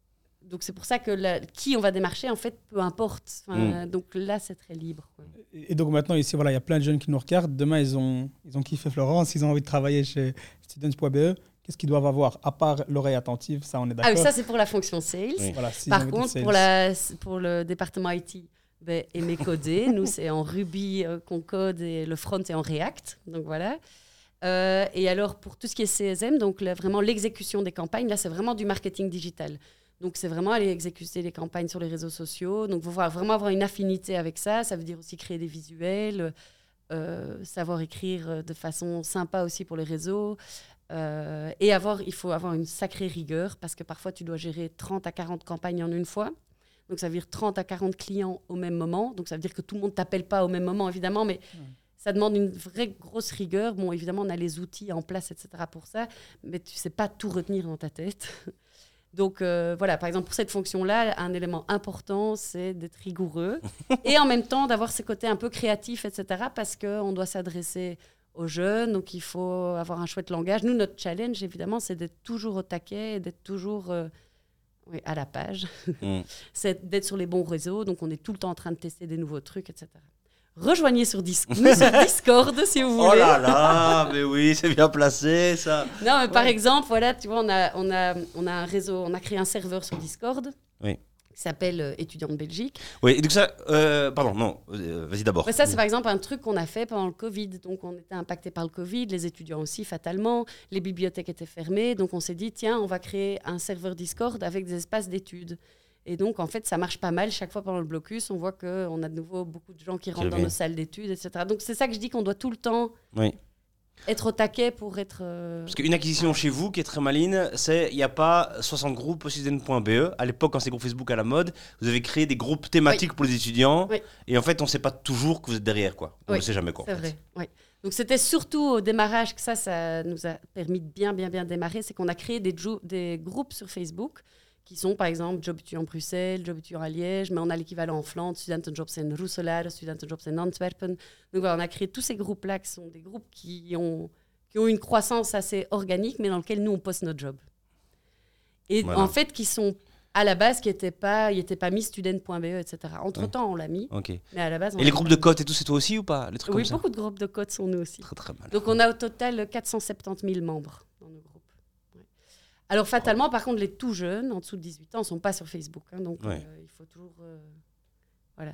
donc c'est pour ça que la- qui on va démarcher, en fait, peu importe. Enfin, Donc là, c'est très libre. quoi. Et donc maintenant, ici, voilà, il y a plein de jeunes qui nous regardent. Demain, ils ont, ils ont kiffé Florence, ils ont envie de travailler chez students.be. qu'est-ce qu'ils doivent avoir? À part l'oreille attentive Ça, on est Ah, d'accord. oui, ça, c'est pour la fonction sales. Oui. Voilà, si Par contre, sales. pour, la, pour le département IT, ben, aimer coder, nous, c'est en Ruby euh, qu'on code et le front est en React. Donc voilà. Euh, et alors, pour tout ce qui est CSM, donc là, vraiment l'exécution des campagnes, là, c'est vraiment du marketing digital. Donc, c'est vraiment aller exécuter les campagnes sur les réseaux sociaux. Donc, il faut vraiment avoir une affinité avec ça. Ça veut dire aussi créer des visuels, euh, savoir écrire euh, de façon sympa aussi pour les réseaux. Euh, et avoir, il faut avoir une sacrée rigueur parce que parfois, tu dois gérer 30 à 40 campagnes en une fois. Donc, ça veut dire 30 à 40 clients au même moment. Donc, ça veut dire que tout le monde ne t'appelle pas au même moment, évidemment, mais ça demande une vraie grosse rigueur. Bon, évidemment, on a les outils en place, etc. pour ça, mais tu ne sais pas tout retenir dans ta tête. Donc, euh, voilà, par exemple, pour cette fonction-là, un élément important, c'est d'être rigoureux et en même temps d'avoir ce côté un peu créatif, etc. Parce qu'on doit s'adresser aux jeunes, donc il faut avoir un chouette langage. Nous, notre challenge, évidemment, c'est d'être toujours au taquet, et d'être toujours euh, oui, à la page. Mm. c'est d'être sur les bons réseaux, donc on est tout le temps en train de tester des nouveaux trucs, etc. Rejoignez sur, Dis- nous sur Discord si vous voulez. Oh là là, mais oui, c'est bien placé ça. Non, mais par exemple, voilà, tu vois, on a, on, a, on a un réseau, on a créé un serveur sur Discord Oui. qui s'appelle euh, Étudiants de Belgique. Oui, et donc ça, euh, pardon, non, euh, vas-y d'abord. Ça, c'est par exemple un truc qu'on a fait pendant le Covid. Donc, on était impacté par le Covid, les étudiants aussi, fatalement. Les bibliothèques étaient fermées. Donc, on s'est dit, tiens, on va créer un serveur Discord avec des espaces d'études. Et donc, en fait, ça marche pas mal. Chaque fois pendant le blocus, on voit qu'on a de nouveau beaucoup de gens qui rentrent dans nos salles d'études, etc. Donc, c'est ça que je dis qu'on doit tout le temps Oui. être au taquet pour être. euh, Parce qu'une acquisition chez vous qui est très maligne, c'est il n'y a pas 60 groupes au student.be. À l'époque, quand c'est groupe Facebook à la mode, vous avez créé des groupes thématiques pour les étudiants. Oui. Et en fait, on ne sait pas toujours que vous êtes derrière, quoi. On ne Oui, sait jamais quoi. C'est vrai, oui. Donc c'était surtout au démarrage que ça, ça nous a permis de bien, bien, bien démarrer. C'est qu'on a créé des groupes sur Facebook qui sont par exemple Job étudiant Bruxelles, Job étudiant à Liège, mais on a l'équivalent en Flandre, Studentenjobs en Roeselare, Studentenjobs en Antwerpen. Donc voilà, on a créé tous ces groupes-là qui sont des groupes qui ont, qui ont une croissance assez organique, mais dans lesquels nous, on poste notre job. Et Voilà. en fait, qui sont à la base, qui n'étaient pas, pas mis student.be, etc. Entre-temps, on l'a mis, Ok. mais à la base... on Et les groupes de cotes et tout, c'est toi aussi ou pas Les trucs oui, comme ça beaucoup de groupes de codes sont nous aussi. Très très mal. Donc on a au total 470 000 membres dans nos groupes. Ouais. Alors fatalement, par contre, les tout jeunes, en dessous de 18 ans, ne sont pas sur Facebook. hein, donc Ouais. euh, il faut toujours euh, voilà,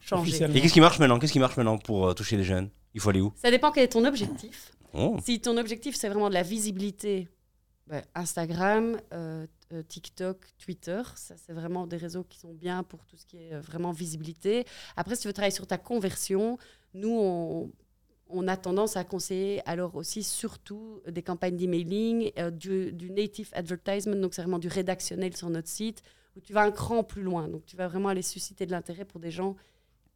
changer. Et qu'est-ce qui marche maintenant? Qu'est-ce qui marche maintenant pour euh, toucher les jeunes? Il faut aller où? Ça dépend quel est ton objectif. Oh. Si ton objectif, c'est vraiment de la visibilité, ben, Instagram, TikTok, Twitter, ça c'est vraiment des réseaux qui sont bien pour tout ce qui est euh, vraiment visibilité. Après, si tu veux travailler sur ta conversion, nous, on, on a tendance à conseiller alors aussi surtout des campagnes d'emailing, euh, du, du native advertisement, donc c'est vraiment du rédactionnel sur notre site, où tu vas un cran plus loin. Donc tu vas vraiment aller susciter de l'intérêt pour des gens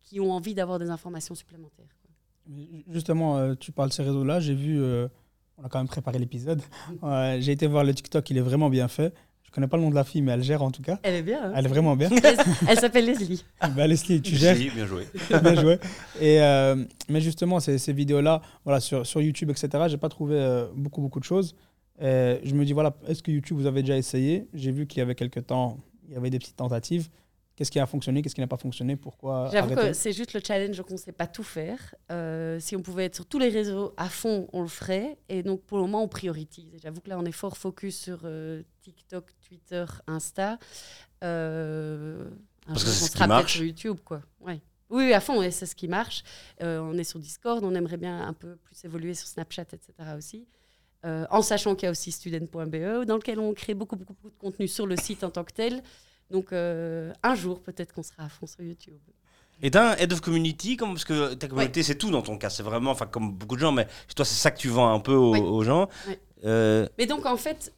qui ont envie d'avoir des informations supplémentaires. quoi. Justement, euh, tu parles de ces réseaux-là. J'ai vu, euh, on a quand même préparé l'épisode. J'ai été voir le TikTok, il est vraiment bien fait. Je connais pas le nom de la fille, mais elle gère en tout cas. Elle est bien. hein Elle est vraiment bien. Elle, elle s'appelle Leslie. bah, Leslie, tu gères. Si, bien joué. bien joué. Et, euh, mais justement, ces, ces vidéos-là, voilà, sur, sur YouTube, etc., j'ai pas trouvé euh, beaucoup, beaucoup de choses. Et je me dis, voilà, est-ce que YouTube, vous avez déjà essayé? J'ai vu qu'il y avait quelques temps, il y avait des petites tentatives. Qu'est-ce qui a fonctionné Qu'est-ce qui n'a pas fonctionné Pourquoi J'avoue que c'est juste le challenge qu'on ne sait pas tout faire. Euh, si on pouvait être sur tous les réseaux à fond, on le ferait. Et donc, pour le moment, on priorise. J'avoue que là, on est fort focus sur euh, TikTok, Twitter, Insta. Euh, Parce que on ce qui sera peut-être marche. sur YouTube, quoi. Ouais. Oui, oui, à fond, et c'est ce qui marche. Euh, on est sur Discord, on aimerait bien un peu plus évoluer sur Snapchat, etc. aussi. Euh, en sachant qu'il y a aussi student.be, dans lequel on crée beaucoup, beaucoup, beaucoup de contenu sur le site en tant que tel. Donc, euh, un jour, peut-être qu'on sera à fond sur YouTube. Et t'as un head of community, comme, parce que ta communauté c'est tout dans ton cas, c'est vraiment, enfin comme beaucoup de gens, mais toi c'est ça que tu vends un peu aux, gens. Euh, Mais donc, en fait,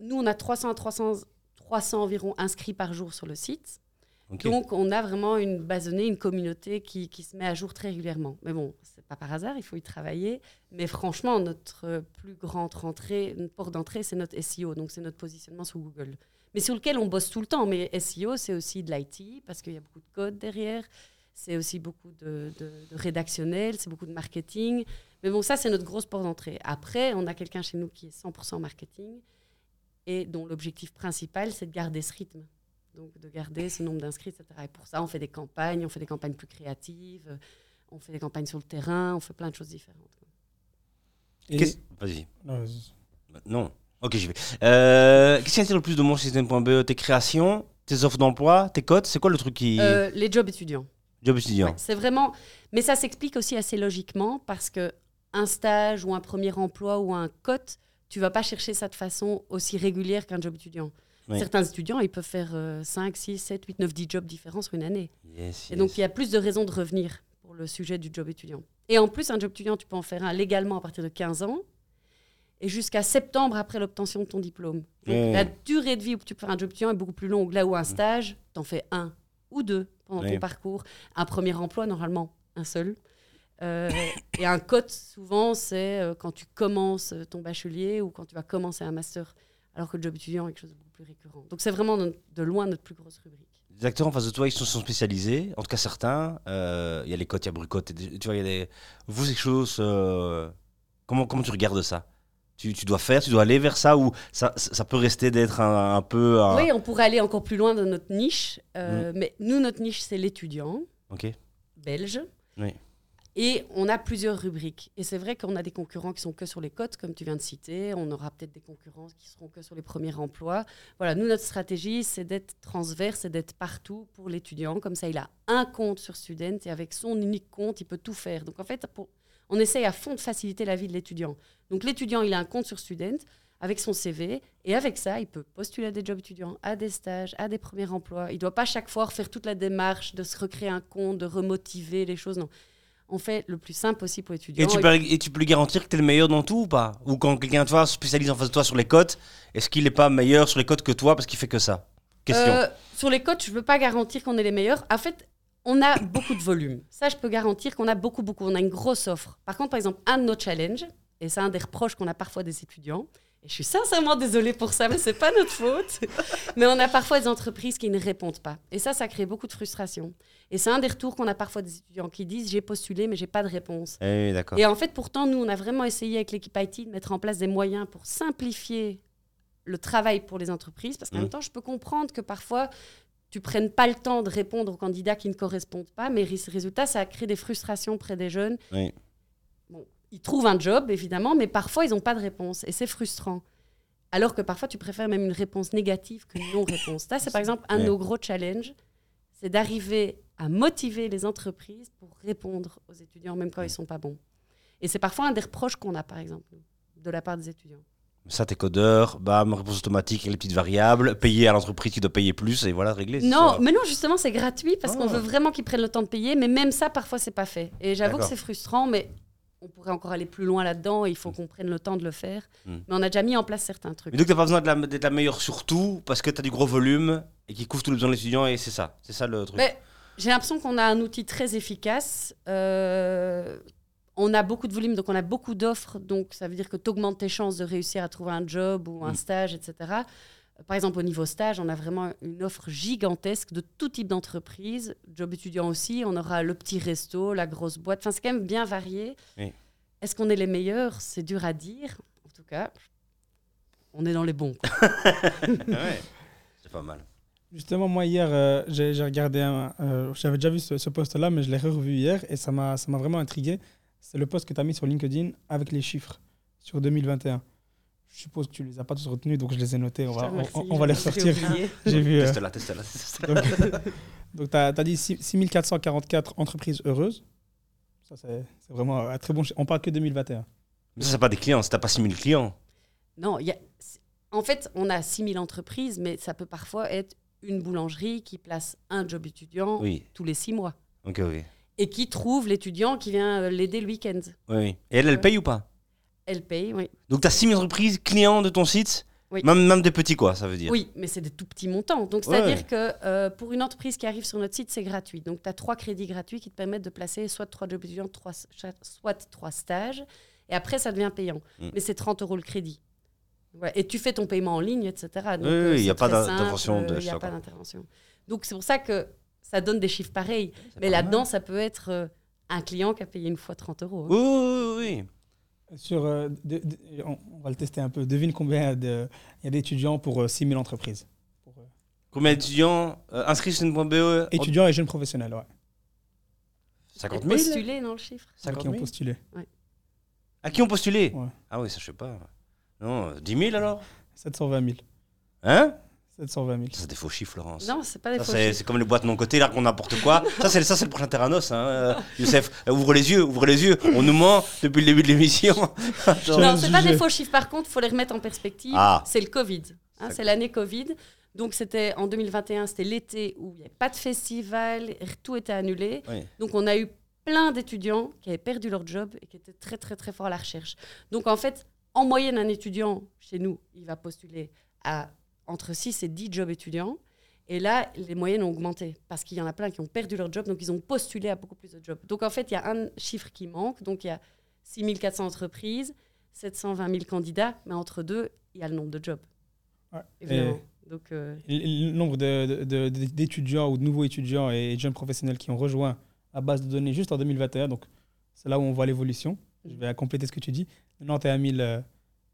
nous, on a 300 à 300, 300 environ inscrits par jour sur le site. Donc, on a vraiment une données, une communauté qui, qui se met à jour très régulièrement. Mais bon, c'est pas par hasard, il faut y travailler. Mais franchement, notre plus grande rentrée, une porte d'entrée, c'est notre SEO, donc c'est notre positionnement sur Google. Mais sur lequel on bosse tout le temps. Mais SEO, c'est aussi de l'IT, parce qu'il y a beaucoup de code derrière. C'est aussi beaucoup de, de- de rédactionnel, c'est beaucoup de marketing. Mais bon, ça, c'est notre grosse porte d'entrée. Après, on a quelqu'un chez nous qui est 100% marketing et dont l'objectif principal, c'est de garder ce rythme. Donc, de garder ce nombre d'inscrits, etc. Et pour ça, on fait des campagnes, on fait des campagnes plus créatives, euh, on fait des campagnes sur le terrain, on fait plein de choses différentes. quoi. Et- Qu'est-ce- Vas-y. Non, vas-y. Non. Ok, j'y vais. Euh, Qu'est-ce qui attire le plus de chez Student.be Tes créations, tes offres d'emploi, tes cotes C'est quoi le truc qui. Euh, les jobs étudiants. Job étudiant. Ouais, c'est vraiment. Mais ça s'explique aussi assez logiquement parce que un stage ou un premier emploi ou un cote, tu vas pas chercher ça de façon aussi régulière qu'un job étudiant. Oui. Certains étudiants, ils peuvent faire euh, 5, 6, 7, 8, 9, 10 jobs différents sur une année. Yes, Et donc, il y a plus de raisons de revenir pour le sujet du job étudiant. Et en plus, un job étudiant, tu peux en faire un légalement à partir de 15 ans et jusqu'à septembre après l'obtention de ton diplôme. Donc, la durée de vie où tu peux faire un job étudiant est beaucoup plus longue. Là où un stage, tu en fais un ou deux pendant ton parcours. Un premier emploi, normalement, un seul. Euh, et un cote, souvent, c'est euh, quand tu commences euh, ton bachelier ou quand tu vas commencer un master. Alors que le job étudiant est quelque chose de beaucoup plus récurrent. Donc, c'est vraiment de loin notre plus grosse rubrique. Les acteurs en face de toi, ils sont, sont spécialisés. En tout cas, certains. Euh, Il y a les cotes, il y a Brucotte. Tu vois, il y a des. Vous, c'est quelque chose. euh, Comment, comment tu regardes ça? Tu, tu dois faire, tu dois aller vers ça ou ça, ça peut rester d'être un, un peu. un- Oui, on pourrait aller encore plus loin dans notre niche. euh, Mais nous, notre niche, c'est l'étudiant belge. Oui. Et on a plusieurs rubriques. Et c'est vrai qu'on a des concurrents qui sont que sur les cotes, comme tu viens de citer. On aura peut-être des concurrents qui seront que sur les premiers emplois. Voilà, nous, notre stratégie, c'est d'être transverse et d'être partout pour l'étudiant. Comme ça, il a un compte sur Student et avec son unique compte, il peut tout faire. Donc, en fait, pour- on essaye à fond de faciliter la vie de l'étudiant. Donc, l'étudiant, il a un compte sur Student avec son CV. Et avec ça, il peut postuler à des jobs étudiants, à des stages, à des premiers emplois. Il ne doit pas chaque fois refaire toute la démarche de se recréer un compte, de remotiver les choses. Non. On fait le plus simple possible pour l'étudiant. Et tu, peux, et tu peux lui garantir que tu es le meilleur dans tout ou pas? Ou quand quelqu'un de toi se spécialise en face de toi sur les cotes, est-ce qu'il n'est pas meilleur sur les cotes que toi parce qu'il fait que ça? Question. Euh, sur les cotes, je ne peux pas garantir qu'on est les meilleurs. En fait, on a beaucoup de volume. Ça, je peux garantir qu'on a beaucoup, beaucoup. On a une grosse offre. Par contre, par exemple, un de nos challenges, et c'est un des reproches qu'on a parfois des étudiants, et je suis sincèrement désolée pour ça, mais c'est pas notre faute. mais on a parfois des entreprises qui ne répondent pas. Et ça, ça crée beaucoup de frustration. Et c'est un des retours qu'on a parfois des étudiants qui disent j'ai postulé, mais j'ai pas de réponse. Eh. Et en fait, pourtant, nous, on a vraiment essayé avec l'équipe IT de mettre en place des moyens pour simplifier le travail pour les entreprises. Parce qu'en Mhm. même temps, je peux comprendre que parfois, tu prennes pas le temps de répondre aux candidats qui ne correspondent pas, mais rés- résultat, ça crée des frustrations près des jeunes. Oui. Bon, ils trouvent un job, évidemment, mais parfois, ils n'ont pas de réponse. Et c'est frustrant. Alors que parfois, tu préfères même une réponse négative qu'une non-réponse. Ça, c'est par exemple un de nos gros challenges. C'est d'arriver à motiver les entreprises pour répondre aux étudiants, même quand ils ne sont pas bons. Et c'est parfois un des reproches qu'on a, par exemple, de la part des étudiants. Ça, t'es codeur, bam, réponse automatique les petites variables, payer à l'entreprise qui doit payer plus, et voilà, réglé. Non, ça. mais non, justement, c'est gratuit parce Ah. qu'on veut vraiment qu'ils prennent le temps de payer, mais même ça, parfois, c'est pas fait. Et j'avoue que c'est frustrant, mais on pourrait encore aller plus loin là-dedans. Il faut qu'on prenne le temps de le faire. Mm. Mais on a déjà mis en place certains trucs. Mais donc, t'as pas besoin la- d'être la, meilleure sur tout parce que t'as du gros volume et qui couvre tous les besoins de l'étudiant, et c'est ça. C'est ça le truc. Mais j'ai l'impression qu'on a un outil très efficace. Euh, on a beaucoup de volume, donc on a beaucoup d'offres. Donc ça veut dire que tu augmentes tes chances de réussir à trouver un job ou un Mm. stage, etc. Par exemple, au niveau stage, on a vraiment une offre gigantesque de tout type d'entreprise. Job étudiant aussi, on aura le petit resto, la grosse boîte. Enfin, c'est quand même bien varié. Oui. Est-ce qu'on est les meilleurs? C'est dur à dire. En tout cas, on est dans les bons. ouais. C'est pas mal. Justement, moi, hier, euh, j'ai regardé un. euh, J'avais déjà vu ce, ce post-là, mais je l'ai revu hier et ça m'a ça m'a vraiment intrigué. C'est le post que tu as mis sur LinkedIn avec les chiffres sur 2021. Je suppose que tu les as pas tous retenus, donc je les ai notés. On va, on- remercie, on, on va les ressortir. J'ai vu. euh, Teste-la, teste-la. teste-la. donc, tu as, dit six- 6444 entreprises heureuses. Ça, c'est c'est vraiment un très bon chiffre. On parle que 2021. Mais ça, c'est pas des clients, si t'as pas 6000 clients. Non, il y a... en fait, on a 6000 entreprises, mais ça peut parfois être une boulangerie qui place un job étudiant Oui, tous les six mois ok, ok. Et qui trouve l'étudiant qui vient euh, l'aider le week-end. Oui. Et elle, elle paye ou pas? Elle paye, oui. Donc t'as 6000 entreprises clients de ton site Oui. même, même des petits, quoi, ça veut dire. Oui, mais c'est des tout petits montants. Donc, Ouais. c'est-à-dire que euh, pour une entreprise qui arrive sur notre site, c'est gratuit. Donc, tu as trois crédits gratuits qui te permettent de placer soit trois jobs étudiants, trois, soit trois stages. Et après, ça devient payant. Mm. Mais c'est 30 euros le crédit. Ouais, Et tu fais ton paiement en ligne, etc. Donc, Oui, euh, oui, il y a pas d'intervention de euh, Il n'y a pas d'intervention. Donc, c'est pour ça que ça donne des chiffres pareils. Mais là-dedans, ça peut être euh, un client qui a payé une fois 30 euros. hein. Oui, oui, oui. Sur, euh, de- de- on, on va le tester un peu. Devine combien il y a d'étudiants pour euh, 6000 entreprises. Pour, euh, Combien d'étudiants euh, inscrits sur une.be étudiants et jeunes professionnels, ouais. 50 Et 000 Postuler dans le chiffre? 50 qui ont 000 postulé. À qui ont postulé Ouais. Ah oui, ça je sais pas. Non, 10 000 alors? 720 000. Hein? 720 000. Ça, C'est des faux chiffres, Florence. Non, c'est pas des Ça, faux c'est, chiffres. c'est comme les boîtes non cotées, là, qu'on n'importe quoi. ça, c'est, ça, c'est le prochain Terranos. Hein. euh, Youssef, Euh, ouvre les yeux, ouvre les yeux. On nous ment depuis le début de l'émission. Non, c'est pas des faux chiffres. Par contre, il faut les remettre en perspective. Ah. C'est le Covid. hein, c'est l'année Covid. Donc, c'était en 2021, c'était l'été où il n'y avait pas de festival, tout était annulé. Oui. Donc, on a eu plein d'étudiants qui avaient perdu leur job et qui étaient très, très, très forts à la recherche. Donc, en fait, en moyenne, un étudiant chez nous, il va postuler à entre 6 et 10 jobs étudiants. Et là, les moyennes ont augmenté parce qu'il y en a plein qui ont perdu leur job, donc ils ont postulé à beaucoup plus de jobs. Donc en fait, il y a un chiffre qui manque. Donc il y a 6400 entreprises, 720 000 candidats, mais entre deux, il y a le nombre de jobs. Ouais. Évidemment. Donc, euh, le nombre d'étudiants ou de nouveaux étudiants et de jeunes professionnels qui ont rejoint la base de données juste en 2021, donc c'est là où on voit l'évolution. Je vais compléter ce que tu dis. 91 euh,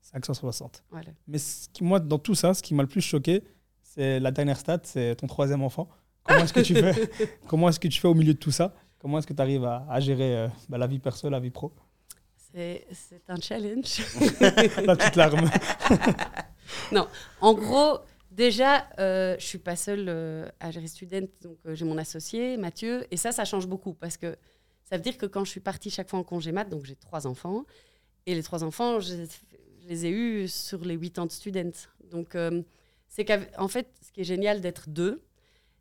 560. voilà. Mais ce qui, moi, dans tout ça, ce qui m'a le plus choqué, c'est la dernière stat, c'est ton troisième enfant. Comment est-ce que tu fais Comment est-ce que tu fais au milieu de tout ça? Comment est-ce que tu arrives à, à gérer euh, bah, la vie perso, la vie pro? C'est un challenge. La petite larme. En gros, déjà, euh, je suis pas seule euh, à gérer student, donc euh, j'ai mon associé, Mathieu, et ça, ça change beaucoup parce que ça veut dire que quand je suis partie chaque fois en congé mat, donc j'ai trois enfants, et les trois enfants, je, les ai eus sur les huit ans de student. Donc, euh, c'est qu'en fait, ce qui est génial d'être deux,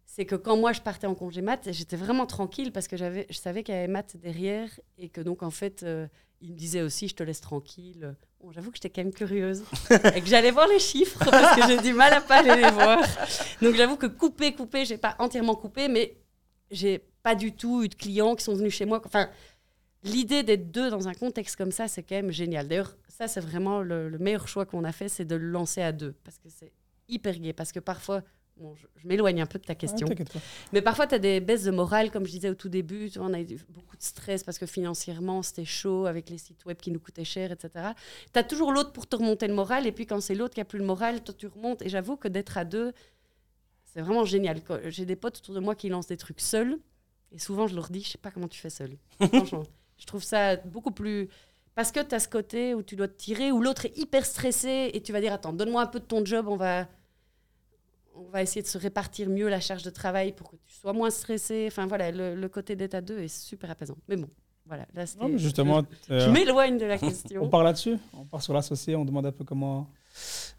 c'est que quand moi je partais en congé mat, j'étais vraiment tranquille parce que j'avais, je savais qu'il y avait maths derrière et que donc en fait, euh, il me disait aussi, je te laisse tranquille. Bon, j'avoue que j'étais quand même curieuse et que j'allais voir les chiffres parce que j'ai du mal à pas aller les voir. Donc j'avoue que couper, couper, j'ai pas entièrement coupé, mais j'ai pas du tout eu de clients qui sont venus chez moi. Enfin, l'idée d'être deux dans un contexte comme ça, c'est quand même génial. D'ailleurs, ça c'est vraiment le, le meilleur choix qu'on a fait, c'est de le lancer à deux parce que c'est hyper gai. Parce que parfois, bon, je, je m'éloigne un peu de ta question. Ah. Mais parfois, tu as des baisses de morale, comme je disais au tout début. Tu vois, on a eu beaucoup de stress parce que financièrement, c'était chaud avec les sites web qui nous coûtaient cher, etc. Tu as toujours l'autre pour te remonter le moral. Et puis, quand c'est l'autre qui a plus le moral, toi, tu remontes. Et j'avoue que d'être à deux, c'est vraiment génial. J'ai des potes autour de moi qui lancent des trucs seuls. Et souvent, je leur dis, je sais pas comment tu fais seul. Franchement, je trouve ça beaucoup plus. Parce que tu as ce côté où tu dois te tirer, où l'autre est hyper stressé et tu vas dire Attends, donne-moi un peu de ton job, on va, on va essayer de se répartir mieux la charge de travail pour que tu sois moins stressé. Enfin voilà, le, le côté d'être à deux est super apaisant. Mais bon, voilà. Là, Non, mais justement, je, euh, je m'éloigne de la on question. part là-dessus. On part sur l'associé, on demande un peu comment.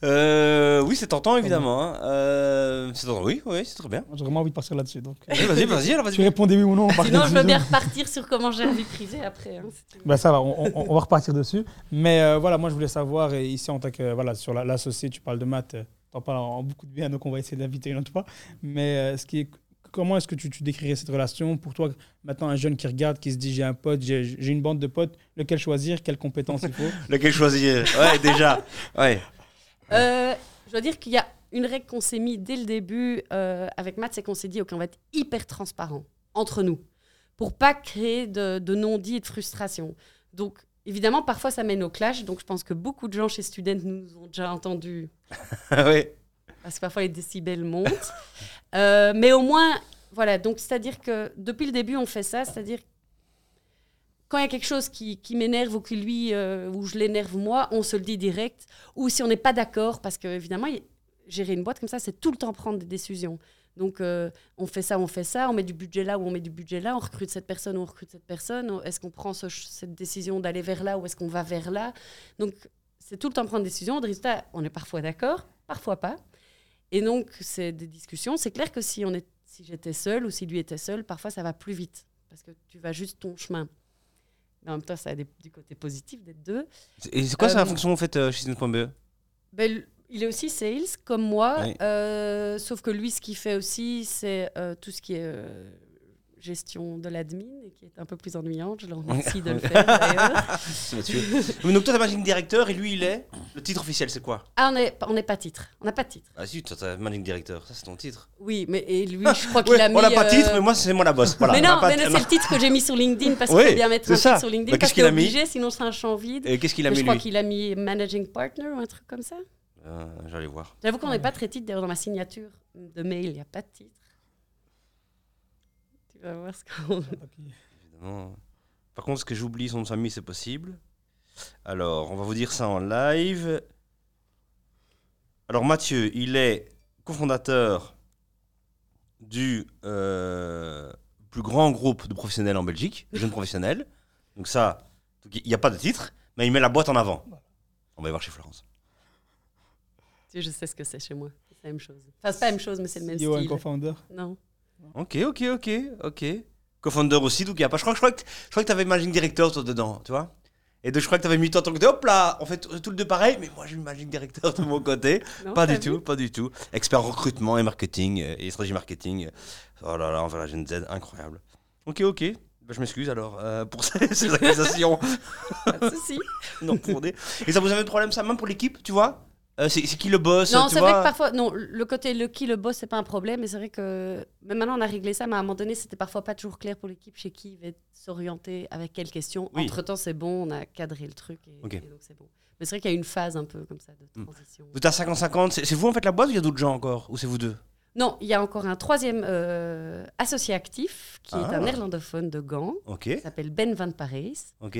Euh, oui, c'est tentant, évidemment. hein. Euh, c'est tentant, oui, oui, c'est très bien. J'ai vraiment envie de partir là-dessus. Donc, Vas-y, vas-y, vas-y, tu répondais oui ou non on Sinon, je veux bien repartir sur comment la vie privée après. hein, tu. Bah ça va, on, on- on va repartir dessus. Mais euh, voilà, moi je voulais savoir, et ici en tant que, voilà, sur la- l'associé, tu parles de maths, euh, t'en parles en beaucoup de bien, donc on va essayer d'inviter une autre fois. Mais euh, ce qui est, comment est-ce que tu, tu décrirais cette relation pour toi Maintenant, un jeune qui regarde, qui se dit j'ai un pote, j'ai j'ai une bande de potes, lequel choisir, quelles compétences il faut? Lequel choisir? Ouais, déjà. Ouais. Euh, je dois dire qu'il y a une règle qu'on s'est mis dès le début euh, avec Matt, c'est qu'on s'est dit ok, on va être hyper transparent entre nous pour pas créer de, de non-dits et de frustration. Donc, évidemment, parfois ça mène au clash. Donc, je pense que beaucoup de gens chez Student nous ont déjà entendu ouais. parce que parfois les décibels montent. Euh, mais au moins, voilà, donc c'est-à-dire que depuis le début, on fait ça, c'est-à-dire quand il y a quelque chose qui, m'énerve ou qui lui, euh, ou je l'énerve moi, on se le dit direct. Ou si on n'est pas d'accord, parce que évidemment, gérer une boîte comme ça, c'est tout le temps prendre des décisions. Donc, euh, on fait ça, on fait ça, on met du budget là ou on met du budget là, on recrute cette personne ou on recrute cette personne. On- Est-ce qu'on prend cette décision d'aller vers là ou est-ce qu'on va vers là? Donc, c'est tout le temps prendre des décisions. De résultat, on est parfois d'accord, parfois pas. Et donc, c'est des discussions. C'est clair que si, on est, si j'étais seule ou si lui était seul, parfois ça va plus vite parce que tu vas juste ton chemin. Mais en même temps, ça a des- du côté positif d'être deux. Et c'est quoi ça, Euh, fonction en fait euh, chez Student.be Ben, il est aussi sales comme moi, Oui. euh, sauf que lui, ce qu'il fait aussi, c'est tout ce qui est gestion de l'admin et qui est un peu plus ennuyante. Je le remercie de le faire d'ailleurs. Mais donc toi, t'as managing director et lui, il est. Le titre officiel, c'est quoi? Ah, on n'est on n'est pas titre. On n'a pas de titre. Ah si, toi, t'as managing director. Ça, c'est ton titre. Oui, mais et lui, je crois qu'il Ouais, a mis. on n'a pas de titre, euh, mais moi, c'est moi la boss. Voilà, mais non, mais c'est le titre que j'ai mis sur LinkedIn parce qu'il Oui, faut bien mettre un ça. titre sur LinkedIn Bah, parce qu'est-ce qu'il qu'il est a mis sinon c'est un champ vide. Et qu'est-ce qu'il a Mais mis je crois qu'il a mis managing partner ou un truc comme ça. Euh, J'allais voir. J'avoue qu'on n'est pas très titre. D'ailleurs, dans ma signature de mail, il n'y a pas de titre. Vas voir ce qu'on. Évidemment. Par contre, ce que j'oublie, son nom de famille, c'est possible. Alors, on va vous dire ça en live. Alors Mathieu, il est cofondateur du euh, plus grand groupe de professionnels en Belgique, de jeunes professionnels. Donc ça, il n'y a pas de titre, mais il met la boîte en avant. On va y voir chez Florence. Tu sais, Je sais ce que c'est chez moi. C'est la même chose. Enfin, c'est pas la même chose, mais c'est le même CEO style. co-founder. Non. Ok, ok, ok, ok. Co-founder aussi, donc il n'y a pas. Je crois, je crois que, je crois que tu avais Managing Director toi dedans, tu vois. Et donc je crois que tu avais mis toi en tant que hop là, on fait tout le deux pareil, mais moi j'ai mis Managing Director de mon côté. Non, Pas du vu tout, pas du tout. Expert en recrutement et marketing euh, et stratégie marketing. Oh là là, envers la Gen Z, incroyable. Ok, ok. Ben, je m'excuse alors euh, pour ces, ces accusations Pas de souci. non fondées. Et ça vous avez de problème ça même pour l'équipe, tu vois Euh, C'est qui le boss Non, c'est vrai que parfois, non, le côté le qui, le boss, c'est pas un problème, mais c'est vrai que même maintenant on a réglé ça, mais à un moment donné, c'était parfois pas toujours clair pour l'équipe chez qui il va s'orienter avec quelles questions. Oui. Entre temps, c'est bon, on a cadré le truc et, Ok. et donc c'est bon. Mais c'est vrai qu'il y a une phase un peu comme ça de Hmm. transition. Vous êtes à 50-50, c'est vous en fait la boîte ou il y a d'autres gens encore Ou c'est vous deux? Non, il y a encore un troisième euh, associé actif qui est Ah. un néerlandophone de Gand, Ok, qui s'appelle Ben Van Parijs. ok,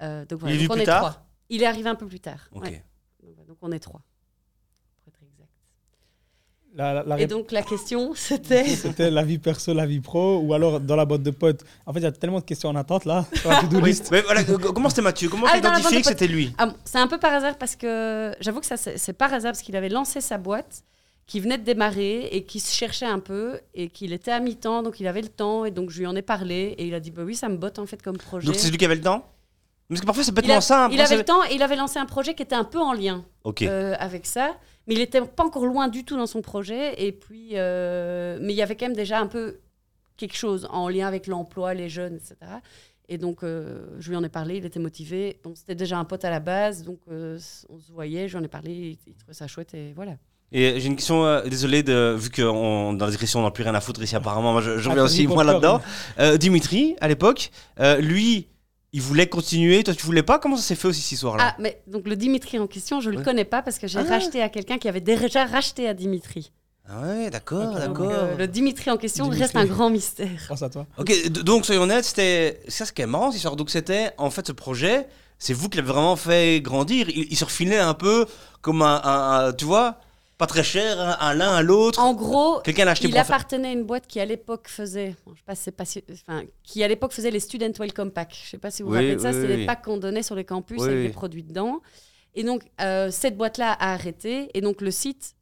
Euh, donc Il est venu donc on plus est tard? trois. Il est arrivé un peu plus tard. ok. ouais. Donc, on est trois. La, la- la Et donc la question, c'était... C'était la vie perso, la vie pro, ou alors dans la boîte de potes. En fait, il y a tellement de questions en attente là, sur la to-do Oui, list. mais voilà, comment c'était Mathieu? Comment Ah, tu identifié que c'était lui? Ah c'est un peu par hasard parce que j'avoue que ça c'est par hasard parce qu'il avait lancé sa boîte qui venait de démarrer et qui se cherchait un peu et qu'il était à mi-temps donc il avait le temps et donc je lui en ai parlé et il a dit bah oui ça me botte en fait comme projet. Donc c'est lui qui avait le temps? Parce que parfois c'est il, bêtement a- simple. il avait le temps et il avait lancé un projet qui était un peu en lien euh, avec ça mais il était pas encore loin du tout dans son projet et puis euh, mais il y avait quand même déjà un peu quelque chose en lien avec l'emploi, les jeunes, etc. Et donc, euh, je lui en ai parlé, il était motivé. Bon, c'était déjà un pote à la base, donc euh, on se voyait, je lui en ai parlé, il, il trouvait ça chouette et voilà. Et j'ai une question, euh, désolé, de, vu que on- dans la description on n'a plus rien à foutre ici apparemment, moi je, je Ah, reviens aussi moi là-dedans. Euh, Dimitri, à l'époque, euh, lui, il voulait continuer, toi tu voulais pas? Comment ça s'est fait aussi cette histoire-là Ah, mais donc le Dimitri en question, je le Ouais. connais pas parce que j'ai Ah. racheté à quelqu'un qui avait déjà racheté à Dimitri. Ah ouais, d'accord, d'accord. Euh, le Dimitri en question Dimitri. reste un grand mystère. Grâce à toi. Ok, donc soyons honnêtes, c'était ça ce qui est marrant cette histoire. Donc c'était en fait ce projet, c'est vous qui l'avez vraiment fait grandir. Il, il se refilait un peu comme un, un- un- tu vois, pas très cher, un, un l'un à l'autre. En gros, Quelqu'un l'a acheté il pour en faire- appartenait à une boîte qui à l'époque faisait, bon, je sais pas c'est pas si- enfin, qui à l'époque faisait les Student Welcome Pack. Je sais pas si vous vous rappelez de ça, oui, c'est oui. les packs qu'on donnait sur les campus Oui, avec oui. des produits dedans. Et donc euh, cette boîte-là a arrêté et donc le site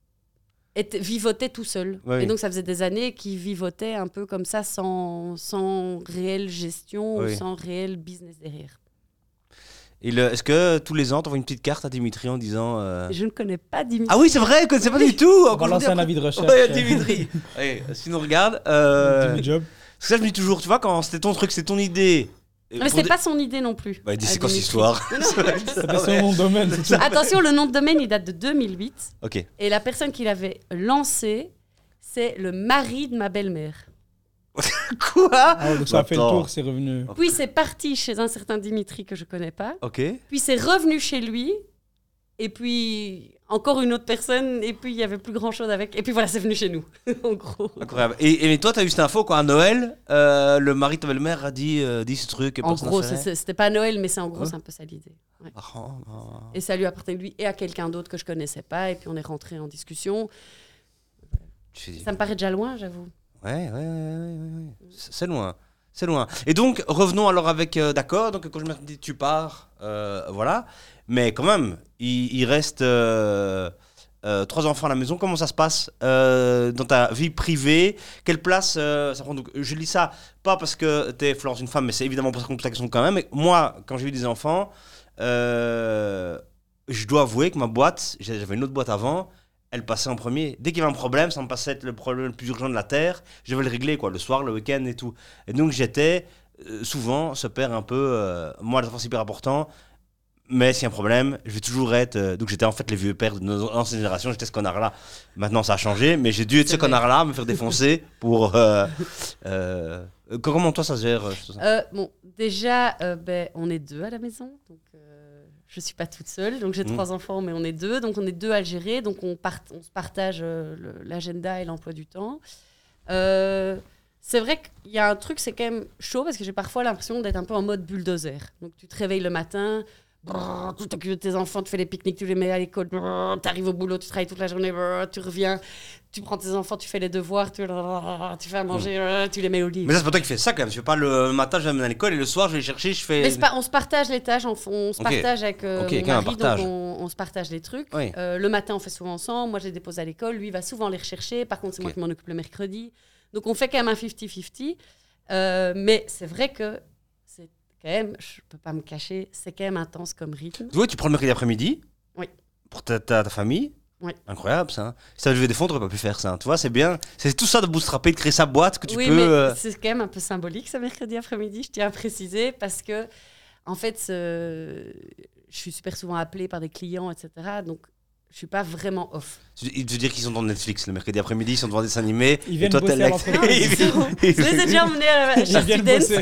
était, vivotait tout seul. Oui. Et donc ça faisait des années qu'il vivotait un peu comme ça sans, sans réelle gestion Oui. ou sans réel business derrière. Est-ce que tous les ans, tu envoies une petite carte à Dimitri en disant. euh, Je ne connais pas Dimitri. Ah oui, c'est vrai, que c'est pas du tout. On va lancer un avis de recherche. Ouais, Dimitri. Ouais, si nous regarde. Euh... Jimmy Job. parce que ça, je me dis toujours, tu vois, quand c'était ton truc, c'est ton idée. Mais des- pas son idée non plus. Bah, dis, à c'est quoi cette Dimitri. histoire. C'était son nom de domaine, c'est tout. Attention, le nom de domaine, il date de 2008. Ok. Et la personne qui l'avait lancé, c'est le mari de ma belle-mère. Quoi Ah donc ça a fait le tour, c'est revenu. Puis c'est parti chez un certain Dimitri que je connais pas. Ok. Puis c'est revenu chez lui. Et puis encore une autre personne. Et puis il y avait plus grand chose avec. Et puis voilà, c'est venu chez nous, en gros. Incroyable. Et, et mais toi, t'as eu cette info, quoi, à Noël, euh, le mari de ta belle-mère a dit, euh, dit ce truc. et En gros, c'était pas Noël, mais c'est en gros, Ouais. c'est un peu ça l'idée. Ouais. Marrant, marrant. Et ça lui appartenait lui et à quelqu'un d'autre que je connaissais pas. Et puis on est rentré en discussion. Ça me paraît déjà loin, j'avoue. Ouais, ouais, ouais, ouais, ouais. C'est loin. C'est loin. Et donc, revenons alors avec. euh, D'accord, donc quand je me dis tu pars, euh, voilà. Mais quand même, il, reste euh, trois enfants à la maison. Comment ça se passe dans ta vie privée? Quelle place ça prend? Donc, Je lis ça pas parce que tu es Florence une femme, mais c'est évidemment pour ça qu'on pose la question quand même. Et moi, quand j'ai eu des enfants, je dois avouer que ma boîte, j'avais une autre boîte avant, elle passait en premier. Dès qu'il y avait un problème, ça me passait être le problème le plus urgent de la Terre, je devais le régler, quoi, le soir, le week-end et tout. Et donc j'étais euh, souvent ce père un peu, euh, moi, c'est hyper important, mais s'il y a un problème, je vais toujours être. euh, donc j'étais en fait les vieux pères de nos anciennes générations, j'étais ce connard-là. Maintenant ça a changé, mais j'ai dû être ce connard-là, me faire défoncer pour. euh, comment toi ça se gère ça? Bon, déjà, ben, on est deux à la maison. Donc, je suis pas toute seule. Donc, j'ai Mm. trois enfants, mais on est deux. Donc, on est deux à gérer. Donc, on, part- on se partage euh, l'agenda et l'emploi du temps. Euh, c'est vrai qu'il y a un truc, c'est quand même chaud parce que j'ai parfois l'impression d'être un peu en mode bulldozer. Donc, tu te réveilles le matin. Brrr, tu t'occupes de tes enfants, tu fais les pique-niques, tu les mets à l'école, tu arrives au boulot, tu travailles toute la journée, brrr, tu reviens, tu prends tes enfants, tu fais les devoirs, tu, brrr, tu fais à manger, brrr, tu les mets au lit. Mais ça, c'est pas toi qui fais ça quand même. Je fais pas le matin, je vais amener à l'école et le soir, je vais les chercher, je fais. Mais pas- on se partage les tâches, on, on se partage avec euh, Ok, mon mari, partage. donc on, on se partage les trucs. Oui. Euh, le matin, on fait souvent ensemble. Moi, je les dépose à l'école. Lui, il va souvent les rechercher. Par contre, c'est moi qui m'en occupe le mercredi. Donc, on fait quand même un 50-50. Euh, mais c'est vrai que quand même, je peux pas me cacher, c'est quand même intense comme rythme. Oui, tu prends le mercredi après-midi. Oui. Pour ta, ta, ta famille. Oui. Incroyable ça. hein. Si levé des fonds, t'aurais pas pu faire ça. hein. Tu vois, c'est bien. C'est tout ça de bootstrapper, de créer sa boîte que tu oui, peux. euh, c'est quand même un peu symbolique ce mercredi après-midi, je tiens à préciser, parce que, en fait, je suis super souvent appelée par des clients, etc. Donc, je suis pas vraiment off. tu- Il veut dire qu'ils sont devant Netflix le mercredi après-midi, ils sont devant des dessins animés. Ils et viennent toi, bosser. Non, ils sont- Je les ai déjà emmenés à la-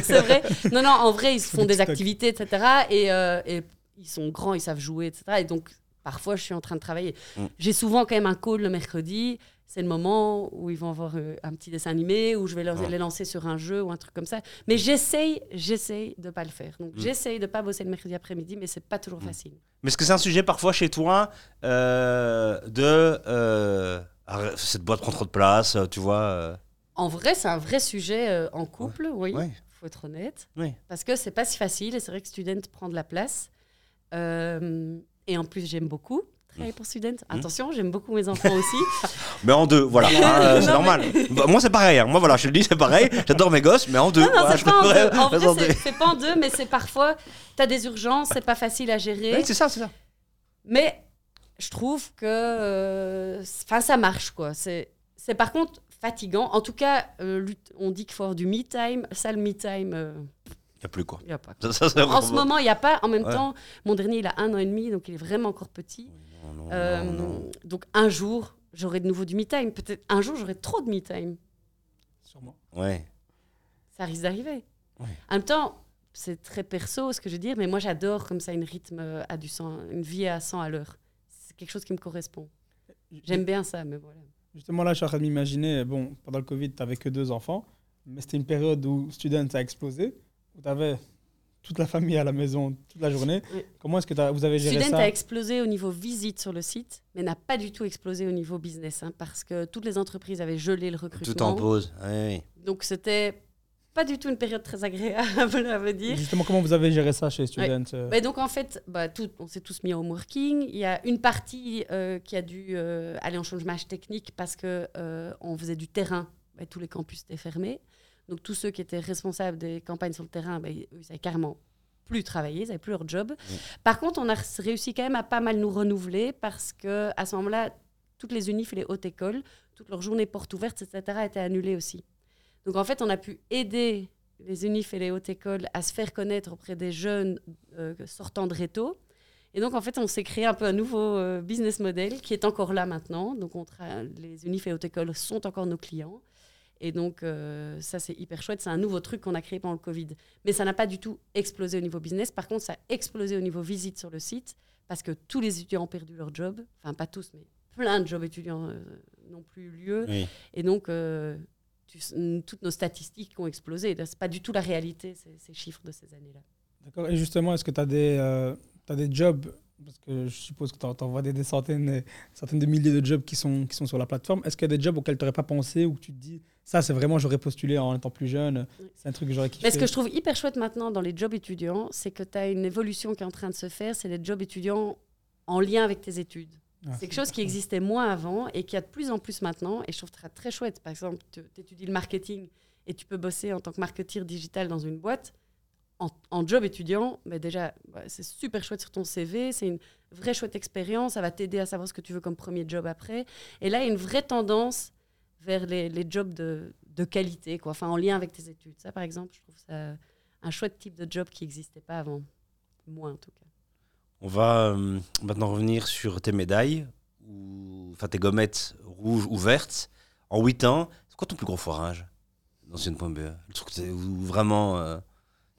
c'est vrai. Non, non, en vrai, ils se font des activités, etc. Et, euh, et ils sont grands, ils savent jouer, etc. Et donc, parfois, je suis en train de travailler. Mm. J'ai souvent quand même un call le mercredi. C'est le moment où ils vont avoir euh, un petit dessin animé, où je vais leur- Ouais. les lancer sur un jeu ou un truc comme ça. Mais j'essaye, j'essaye de pas le faire. Donc, Mm. j'essaye de pas bosser le mercredi après-midi, mais c'est pas toujours Mm. facile. Mais est-ce que c'est un sujet parfois chez toi euh, de. euh, cette boîte prend trop de place, tu vois euh, En vrai, c'est un vrai sujet en couple, oui. Ouais. faut être honnête. Oui. Parce que c'est pas si facile et c'est vrai que Student prend de la place. Et en plus, j'aime beaucoup travailler pour Student. Mmh. Attention, j'aime beaucoup mes enfants aussi. Mais en deux, voilà. hein, euh, c'est normal. Bah, moi, c'est pareil. hein. Moi, voilà, je le dis, c'est pareil. J'adore mes gosses, mais en deux. non, non, voilà, c'est je pas en deux. Vrai, c'est- c'est pas en deux, mais c'est parfois, tu as des urgences, c'est pas facile à gérer. Ouais, c'est ça, c'est ça. Mais je trouve que euh, enfin ça marche quoi. C'est c'est par contre fatigant. En tout cas, euh, on dit qu'il faut avoir du me time. Ça, le me time, euh, Il n'y a plus quoi. il a pas. Ça, ça, c'est En vraiment- ce moment, il n'y a pas. En même Ouais. temps, mon dernier, il a un an et demi, donc il est vraiment encore petit. Non, non, Euh, non. Donc un jour, j'aurai de nouveau du me time. Peut-être un jour, j'aurai trop de me time. Sûrement. Ouais. Ça risque d'arriver. Ouais. En même temps, c'est très perso ce que je veux dire, mais moi j'adore comme ça une rythme euh, à du 100, une vie à 100 à l'heure. C'est quelque chose qui me correspond. J'aime bien ça, mais voilà. Justement, là, je suis en train de m'imaginer, bon, pendant le Covid, tu n'avais que deux enfants, mais c'était une période où Student a explosé, où tu avais toute la famille à la maison toute la journée. Oui. Comment est-ce que vous avez géré Student ça a explosé au niveau visite sur le site, mais n'a pas du tout explosé au niveau business, hein, parce que toutes les entreprises avaient gelé le recrutement. Tout en pause. Ouais. Donc c'était pas du tout une période très agréable, à me dire. Justement, comment vous avez géré ça chez Student Mais donc en fait, bah, tout, on s'est tous mis au working. Il y a une partie euh, qui a dû euh, aller en chômage technique parce que euh, on faisait du terrain. Bah, tous les campus étaient fermés. Donc tous ceux qui étaient responsables des campagnes sur le terrain, bah, ils ils avaient carrément plus travaillé, ils n'avaient plus leur job. Par contre, on a réussi quand même à pas mal nous renouveler parce que à ce moment-là, toutes les unifs et les hautes écoles, toutes leurs journées portes ouvertes, etc., étaient annulées aussi. Donc en fait, on a pu aider les unifs et les hautes écoles à se faire connaître auprès des jeunes euh, sortant de réto. Et donc en fait, on s'est créé un peu un nouveau euh, business model qui est encore là maintenant. Donc on les unifs et hautes écoles sont encore nos clients. Et donc euh, ça, c'est hyper chouette. C'est un nouveau truc qu'on a créé pendant le Covid. Mais ça n'a pas du tout explosé au niveau business. Par contre, ça a explosé au niveau visite sur le site parce que tous les étudiants ont perdu leur job. Enfin, pas tous, mais plein de jobs étudiants euh, n'ont plus eu lieu. Oui. Et donc, euh, tu- toutes nos statistiques ont explosé. Ce n'est pas du tout la réalité, ces, ces chiffres de ces années-là. D'accord. Et justement, est-ce que tu as, des, euh, t'as des jobs Parce que je suppose que tu envoies des, des centaines, centaines de milliers de jobs qui sont, qui sont sur la plateforme. Est-ce qu'il y a des jobs auxquels tu n'aurais pas pensé ou que tu te dis, ça, c'est vraiment, j'aurais postulé en étant plus jeune. C'est un truc que j'aurais kiffé? Mais ce que je trouve hyper chouette maintenant dans les jobs étudiants, c'est que tu as une évolution qui est en train de se faire, c'est les jobs étudiants en lien avec tes études. Ah, C'est quelque chose qui existait moins avant et qui a de plus en plus maintenant. Et je trouve ça très chouette. Par exemple, tu étudies le marketing et tu peux bosser en tant que marketeur digital dans une boîte. En, job étudiant, mais déjà, bah, c'est super chouette sur ton CV. C'est une vraie chouette expérience. Ça va t'aider à savoir ce que tu veux comme premier job après. Et là, il y a une vraie tendance vers les, jobs de, qualité, quoi. En lien avec tes études. Ça, par exemple, je trouve ça un chouette type de job qui n'existait pas avant. Moins, en tout cas. On va euh, maintenant revenir sur tes médailles, ou, enfin tes gommettes rouges ou vertes. En 8 ans, c'est quoi ton plus gros foirage dans Student.be Le truc où vraiment euh,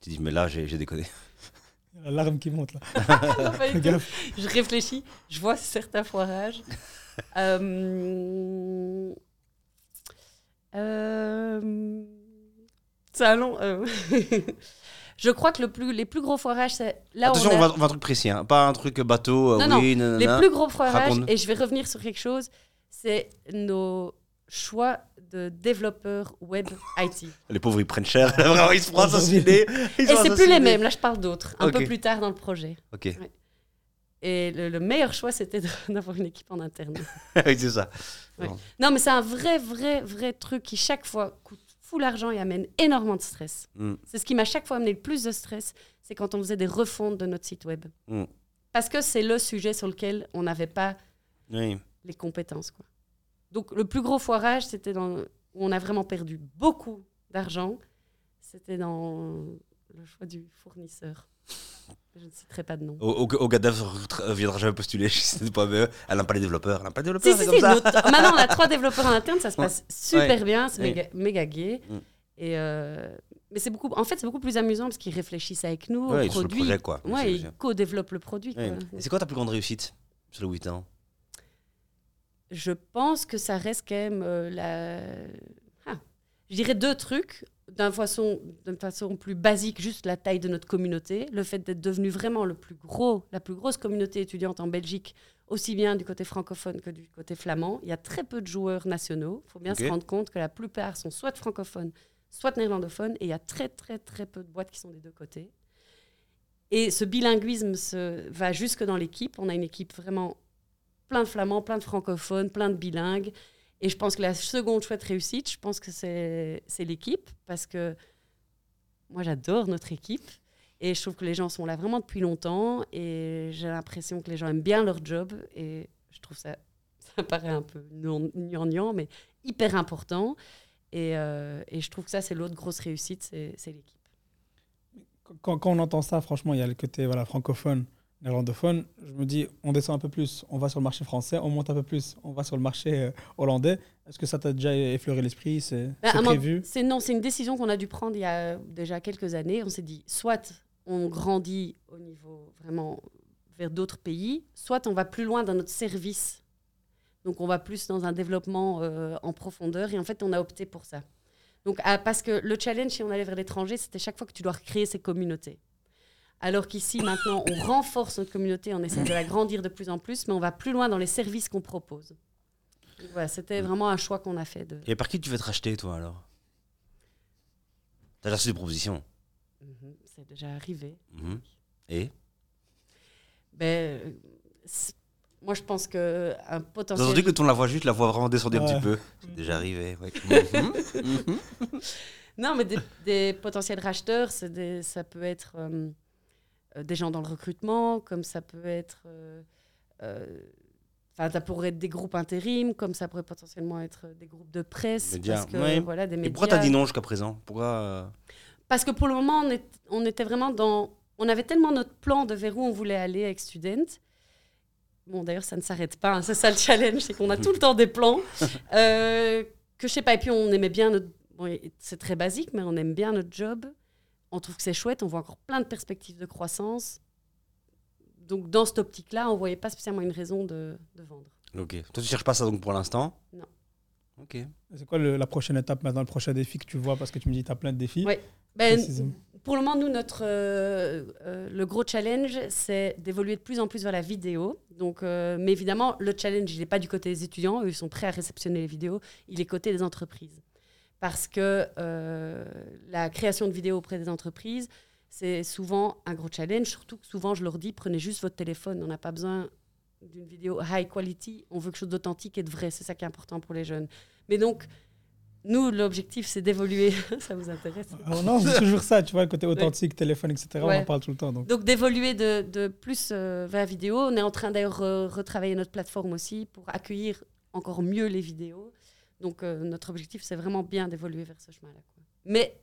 tu dis, mais là j'ai déconné. L'alarme qui monte là. Pas du tout. gaffe. je réfléchis, je vois certains foirages. Euh, euh, C'est un long. euh, Je crois que le plus, les plus gros foirages, c'est là Attention, où on, on a- va, on va un truc précis, hein. pas un truc bateau, euh, Non, non, nanana. les plus gros foirages, et je vais revenir sur quelque chose, c'est nos choix de développeurs web IT. Les pauvres, ils prennent cher. Vraiment, ils se prennent assassiner. Ils Et sont c'est plus les mêmes, là je parle d'autres, un peu plus tard dans le projet. Ok, Et le, le meilleur choix, c'était d'avoir une équipe en interne. oui, c'est ça. Ouais. Non, mais c'est un vrai, vrai, vrai truc qui, chaque fois, coûte fou l'argent et amène énormément de stress. Mm. C'est ce qui m'a chaque fois amené le plus de stress, c'est quand on faisait des refontes de notre site web. Mm. Parce que c'est le sujet sur lequel on n'avait pas Oui. les compétences. Quoi. Donc, le plus gros foirage, c'était dans où on a vraiment perdu beaucoup d'argent. C'était dans le choix du fournisseur. Je ne citerai pas de nom. Au, au, au ne viendra jamais postuler chez Student.be. Elle n'aime pas les développeurs. Elle n'aime pas les développeurs. si, si, comme ça. notre- Maintenant, on a trois développeurs en interne, ça se Ouais. passe super Ouais. bien, c'est méga, méga gay. Mm. Et euh, mais c'est beaucoup, en fait, c'est beaucoup plus amusant parce qu'ils réfléchissent avec nous Ouais, au ils produit. projet, quoi. Ouais, ils co-développent le produit. Quoi. Et c'est quoi ta plus grande réussite sur le 8 ans? Je pense que ça reste quand même euh, la. Ah, je dirais deux trucs. D'une façon, façon plus basique, juste la taille de notre communauté, le fait d'être devenu vraiment le plus gros, la plus grosse communauté étudiante en Belgique, aussi bien du côté francophone que du côté flamand. Il y a très peu de joueurs nationaux. Il faut bien se rendre compte que la plupart sont soit francophones, soit néerlandophones, et il y a très très très peu de boîtes qui sont des deux côtés. Et ce bilinguisme se, va jusque dans l'équipe. On a une équipe vraiment plein de flamands, plein de francophones, plein de bilingues. Et je pense que la seconde chouette réussite, je pense que c'est l'équipe, parce que moi j'adore notre équipe. Et je trouve que les gens sont là vraiment depuis longtemps. Et j'ai l'impression que les gens aiment bien leur job. Et je trouve ça, ça paraît un peu gnangnan, mais hyper important. Et, euh, et je trouve que ça, c'est l'autre grosse réussite, c'est c'est l'équipe. Quand, quand on entend ça, franchement, il y a le côté voilà, francophone, néerlandophone. Je me dis, on descend un peu plus, on va sur le marché français, on monte un peu plus, on va sur le marché euh, hollandais. Est-ce que ça t'a déjà effleuré l'esprit C'est moment- prévu? C'est non, c'est une décision qu'on a dû prendre il y a déjà quelques années. On s'est dit, soit on grandit au niveau vraiment vers d'autres pays, soit on va plus loin dans notre service. Donc on va plus dans un développement euh, en profondeur. Et en fait, on a opté pour ça. Donc ah, parce que le challenge, si on allait vers l'étranger, c'était chaque fois que tu dois recréer ces communautés. Alors qu'ici, maintenant, on renforce notre communauté, on essaie de l'agrandir de plus en plus, mais on va plus loin dans les services qu'on propose. Voilà, c'était vraiment un choix qu'on a fait. De... Et par qui tu veux te racheter, toi, alors? T'as déjà reçu des propositions? Mhm, C'est déjà arrivé. Mhm. Et? Ben, moi, je pense que un T'as potentiel. entendu que ton la voix juste, la voix vraiment descendue un petit peu C'est déjà arrivé, ouais. Mhm. Non, mais des, des potentiels racheteurs, c'est des- ça peut être euh, des gens dans le recrutement, comme ça peut être. euh, euh, Enfin, ça pourrait être des groupes intérim, comme ça pourrait potentiellement être des groupes de presse. Médias, parce que, ouais. voilà, des Et médias. pourquoi t'as dit non jusqu'à présent? Pourquoi euh, Parce que pour le moment, on, est- on était vraiment dans. On avait tellement notre plan de vers où on voulait aller avec Student. Bon, d'ailleurs, ça ne s'arrête pas. hein, C'est ça le challenge, c'est qu'on a tout le temps des plans. euh, que je sais pas. Et puis, on aimait bien notre. bon, c'est très basique, mais on aime bien notre job. On trouve que c'est chouette. On voit encore plein de perspectives de croissance. Donc, dans cette optique-là, on voyait pas spécialement une raison de, de vendre. Ok. Toi, tu cherches pas ça donc pour l'instant? Non. Ok. C'est quoi le- la prochaine étape maintenant, le prochain défi que tu vois? Parce que tu me dis que tu as plein de défis. Ouais. Ben, pour le moment, nous, notre, euh, euh, le gros challenge, c'est d'évoluer de plus en plus vers la vidéo. Donc, euh, mais évidemment, le challenge, il n'est pas du côté des étudiants. Eux, ils sont prêts à réceptionner les vidéos. Il est côté des entreprises. Parce que euh, la création de vidéos auprès des entreprises, c'est souvent un gros challenge. Surtout que souvent, je leur dis, prenez juste votre téléphone. On n'a pas besoin d'une vidéo high quality. On veut quelque chose d'authentique et de vrai. C'est ça qui est important pour les jeunes. Mais donc, nous, l'objectif, c'est d'évoluer. ça vous intéresse Alors non, c'est toujours ça, tu vois, le côté authentique, téléphone, etc. On en parle tout le temps. Donc. Donc d'évoluer de, de plus euh, vers la vidéo. On est en train d'ailleurs re- retravailler notre plateforme aussi pour accueillir encore mieux les vidéos. Donc euh, notre objectif, c'est vraiment bien d'évoluer vers ce chemin-là. Mais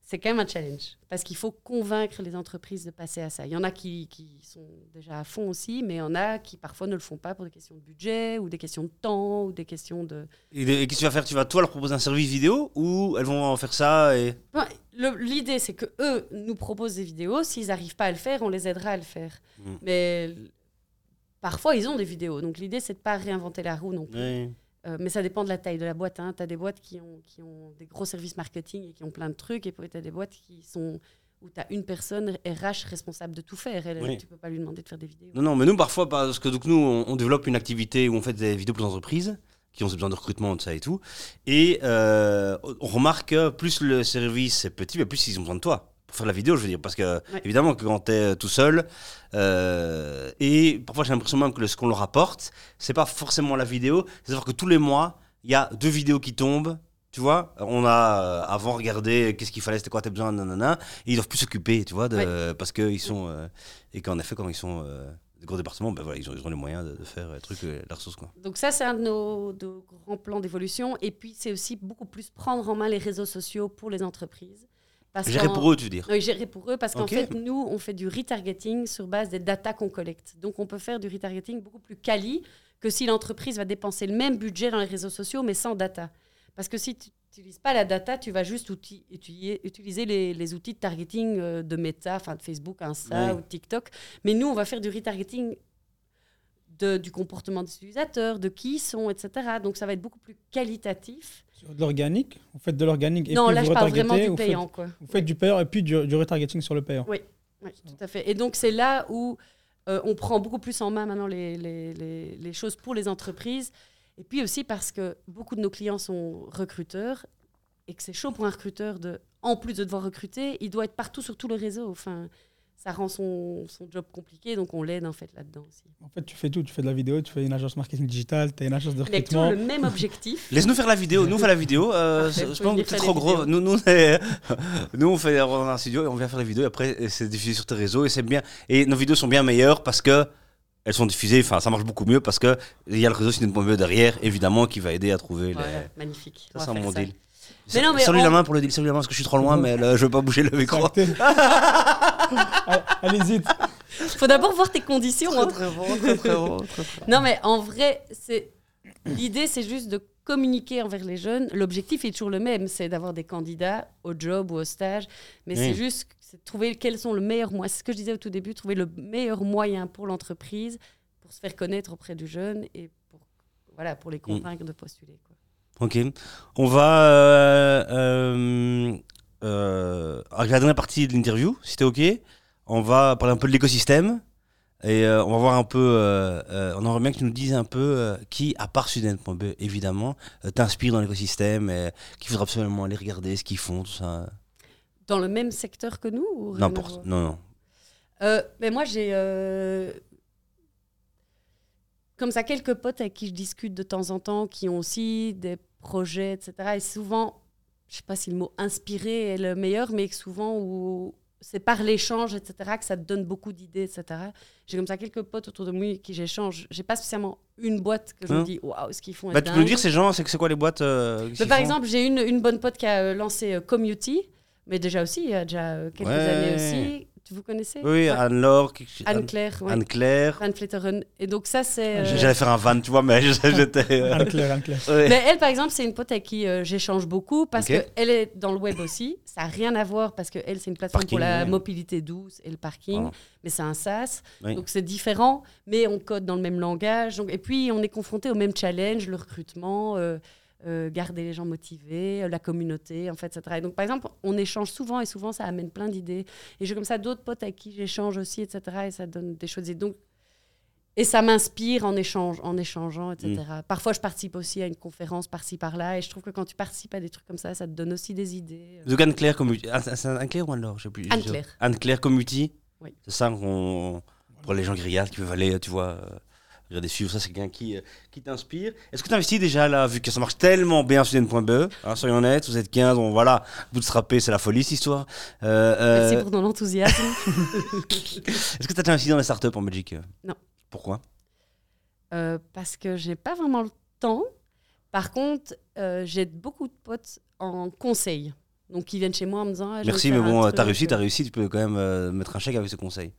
c'est quand même un challenge parce qu'il faut convaincre les entreprises de passer à ça. Il y en a qui, qui sont déjà à fond aussi, mais il y en a qui parfois ne le font pas pour des questions de budget ou des questions de temps ou des questions de... Et, et qu'est-ce que tu vas faire? Tu vas toi leur proposer un service vidéo ou elles vont faire ça et Bon, L'idée, c'est que eux nous proposent des vidéos. S'ils n'arrivent pas à le faire, on les aidera à le faire. Mm. Mais parfois, ils ont des vidéos. Donc l'idée, c'est de pas réinventer la roue non plus. Ouais. Euh, mais ça dépend de la taille de la boîte. Tu as des boîtes qui ont, qui ont des gros services marketing et qui ont plein de trucs. Et puis tu as des boîtes qui sont où tu as une personne RH responsable de tout faire. Elle, Oui. Tu peux pas lui demander de faire des vidéos. Non, non, mais nous, parfois, parce que donc, nous, on, on développe une activité où on fait des vidéos pour les entreprises qui ont besoin de recrutement, de ça et tout. Et euh, on remarque que plus le service est petit, mais plus ils ont besoin de toi pour faire la vidéo, je veux dire. Parce que, Ouais. évidemment, que quand tu es tout seul, euh, et parfois j'ai l'impression même que ce qu'on leur apporte, c'est pas forcément la vidéo, c'est-à-dire que tous les mois, il y a deux vidéos qui tombent. Tu vois, on a euh, avant regardé qu'est-ce qu'il fallait, c'était quoi tes besoins, nanana, et ils doivent plus s'occuper, tu vois, de, parce qu'ils sont. euh, et qu'en effet, quand ils sont euh, des gros départements, ben voilà, ils, ont, ils ont les moyens de, de faire les trucs, euh, la ressource. Quoi. Donc ça, c'est un de nos, de nos grands plans d'évolution. Et puis, c'est aussi beaucoup plus prendre en main les réseaux sociaux pour les entreprises. Gérer pour eux, tu veux dire Oui, gérer pour eux, parce qu'en fait, nous, on fait du retargeting sur base des datas qu'on collecte. Donc, on peut faire du retargeting beaucoup plus quali que si l'entreprise va dépenser le même budget dans les réseaux sociaux, mais sans data. Parce que si tu n'utilises pas la data, tu vas juste outil- utiliser, les, les outils de targeting euh, de Meta, enfin de Facebook, Insta Oui. ou TikTok. Mais nous, on va faire du retargeting de- du comportement des utilisateurs, de qui ils sont, etc. Donc, ça va être beaucoup plus qualitatif. De l'organique Vous faites de l'organique et non, puis là, vous je parle vraiment du faites- payant. Quoi. Vous faites du payeur et puis du, du retargeting sur le payeur. Oui, tout à fait. Et donc, c'est là où euh, on prend beaucoup plus en main maintenant les, les, les- les choses pour les entreprises. Et puis aussi parce que beaucoup de nos clients sont recruteurs et que c'est chaud pour un recruteur de, en plus de devoir recruter, il doit être partout sur tout le réseau. Enfin, ça rend son, son job compliqué, donc on l'aide en fait là-dedans aussi. En fait, tu fais tout. Tu fais de la vidéo, tu fais une agence marketing digital, tu as une agence de Avec toujours recrutement. le même objectif. Laisse-nous faire la vidéo, nous on fait la vidéo. Euh, Parfait, je pense que c'est faire trop gros. Nous, nous, nous, on fait on a un studio et on vient faire les vidéos et après c'est diffusé sur tes réseaux et c'est bien. Et nos vidéos sont bien meilleures parce que elles sont diffusées, enfin ça marche beaucoup mieux parce que il y a le réseau Ciné.be derrière, évidemment, qui va aider à trouver Voilà, les. magnifique. Ça, c'est faire ça. deal. Mais non, mais salut on- la main pour le deal, salut la main parce que je suis trop loin, mais là, je vais pas bouger le micro. Tracté. Allez-y. faut d'abord voir tes conditions. hein. Très bon, très, très bon, très, très Non, mais en vrai, c'est l'idée, c'est juste de communiquer envers les jeunes. L'objectif est toujours le même, c'est d'avoir des candidats au job ou au stage. Mais Oui. c'est juste c'est de trouver quels sont le meilleur moyen. C'est ce que je disais au tout début, trouver le meilleur moyen pour l'entreprise pour se faire connaître auprès du jeune et pour voilà pour les convaincre de postuler. Ok. On va euh, euh, euh, avec la dernière partie de l'interview, si t'es ok. On va parler un peu de l'écosystème et euh, on va voir un peu. euh, on aimerait bien que tu nous dises un peu qui, à part Student.be évidemment, t'inspire dans l'écosystème et qu'il faudra absolument aller regarder ce qu'ils font, tout ça. Dans le même secteur que nous ou N'importe. Non, non. Mais moi, j'ai comme ça quelques potes avec qui je discute de temps en temps, qui ont aussi des projets, etc. Et souvent, je sais pas si le mot inspiré est le meilleur, mais souvent où c'est par l'échange, etc., que ça te donne beaucoup d'idées, etc. J'ai comme ça quelques potes autour de moi qui j'échange. J'ai pas spécialement une boîte que je me Hein dis waouh, ce qu'ils font. est Bah, tu peux nous dire ces gens, c'est c'est quoi les boîtes euh, Mais qu'ils par font exemple, j'ai une, une bonne pote qui a euh, lancé euh, Community, mais déjà aussi, il y a déjà euh, quelques Ouais. années aussi. Vous connaissez? Oui, Ouais. Anne-Laure, Anne-Claire. ouais. Anne-Claire. Anne Fletteren. Et donc ça, c'est... euh, J'allais faire un van, tu vois, mais j'étais. euh, Anne-Claire, Anne-Claire. ouais. Mais elle, par exemple, c'est une pote avec qui euh, j'échange beaucoup parce Ok. qu'elle est dans le web aussi. Ça n'a rien à voir parce qu'elle, c'est une plateforme Parking, pour la ouais. mobilité douce et le parking. Voilà. Mais c'est un SaaS. Oui. Donc c'est différent, mais on code dans le même langage. Donc, et puis, on est confronté au même challenge, le recrutement, euh, euh, garder les gens motivés, euh, la communauté, en fait, etc. Et donc, par exemple, on échange souvent et souvent, ça amène plein d'idées. Et j'ai comme ça d'autres potes avec qui j'échange aussi, etc. Et ça donne des choses. Et donc, et ça m'inspire en, échange, en échangeant, etc. Mm. Parfois, je participe aussi à une conférence par-ci, par-là. Et je trouve que quand tu participes à des trucs comme ça, ça te donne aussi des idées. Donc Anne-Claire comme outil. Ah, c'est Anne-Claire ou Anne-Laure Je sais plus. Anne-Claire. Anne-Claire. Oui. C'est ça qu'on. Pour les gens grillades qui peuvent aller, tu vois, euh, regarder suivre ça, c'est quelqu'un qui, euh, qui t'inspire. Est-ce que tu investis déjà là, vu que ça marche tellement bien sur Student.be hein, Soyons honnêtes, vous êtes 15, bon voilà, bootstrappé, c'est la folie cette histoire. Euh, Merci euh, pour ton enthousiasme. Est-ce que tu as déjà investi dans les startups en Belgique? Non. Pourquoi? Parce que j'ai pas vraiment le temps. Par contre, j'ai beaucoup de potes en conseil. Donc, qui viennent chez moi en me disant ah, Merci, mais bon, t'as réussi, t'as réussi, tu peux quand même mettre un chèque avec ce conseil.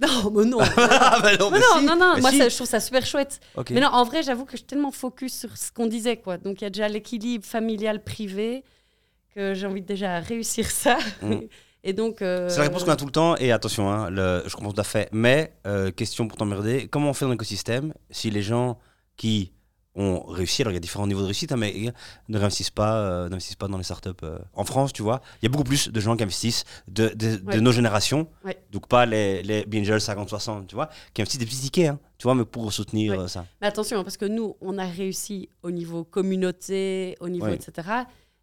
Non, mais non. ah bah non, Mais mais non, si, non, non, mais moi si. ça, je trouve ça super chouette. Mais non, en vrai, j'avoue que je suis tellement focus sur ce qu'on disait, quoi. Donc il y a déjà l'équilibre familial-privé que j'ai envie de déjà réussir ça. Mm. Et donc. euh, C'est la réponse qu'on a tout le temps, et attention, hein, le- je comprends tout à fait. Mais, euh, question pour t'emmerder, comment on fait dans l'écosystème si les gens qui ont réussi. Alors il y a différents niveaux de réussite, hein, mais ils ne réussissent pas, euh, n'investissent pas dans les startups. euh. En France, tu vois, il y a beaucoup plus de gens qui investissent de, de- de Ouais. nos générations, Ouais. donc pas les, les Bingel 50-60, tu vois, qui investissent des petits tickets, hein, tu vois, mais pour soutenir Ouais. euh, ça. Mais attention, hein, parce que nous, on a réussi au niveau communauté, au niveau etc.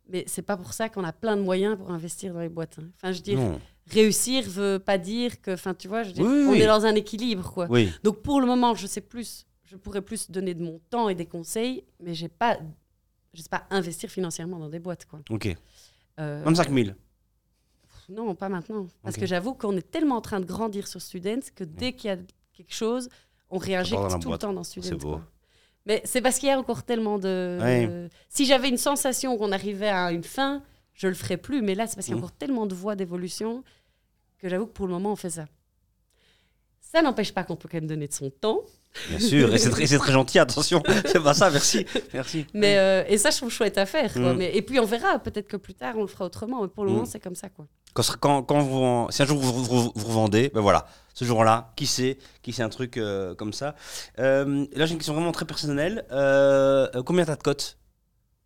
Mais c'est pas pour ça qu'on a plein de moyens pour investir dans les boîtes. hein. Enfin, je veux dire, Non. réussir veut pas dire que, enfin, tu vois, je oui, on oui. est dans un équilibre, quoi. Oui, Donc pour le moment, je sais plus, je pourrais plus donner de mon temps et des conseils, mais j'ai pas, je sais pas investir financièrement dans des boîtes, quoi. ok. Euh, 25 000. Non, pas maintenant, parce que j'avoue qu'on est tellement en train de grandir sur Students que dès qu'il y a quelque chose, on réinjecte tout le temps dans Students. C'est beau. quoi. Mais c'est parce qu'il y a encore tellement de. Ouais. Si j'avais une sensation qu'on arrivait à une fin, je le ferais plus. Mais là, c'est parce qu'il y a Mhm. encore tellement de voies d'évolution que j'avoue que pour le moment, on fait ça. Ça n'empêche pas qu'on peut quand même donner de son temps. Bien sûr, et c'est très, gentil, attention, c'est pas ça, merci. Merci. Mais, euh, et ça, je trouve chouette à faire. quoi. Mais, et puis, on verra. Peut-être que plus tard, on le fera autrement. Mais pour le Mhm. moment, c'est comme ça. Quoi. Quand, vous, si un jour vous, vous, vous revendez, ben voilà, ce jour-là, qui sait, qui sait un truc euh, comme ça. Euh, là, j'ai une question vraiment très personnelle. Combien t'as de cotes?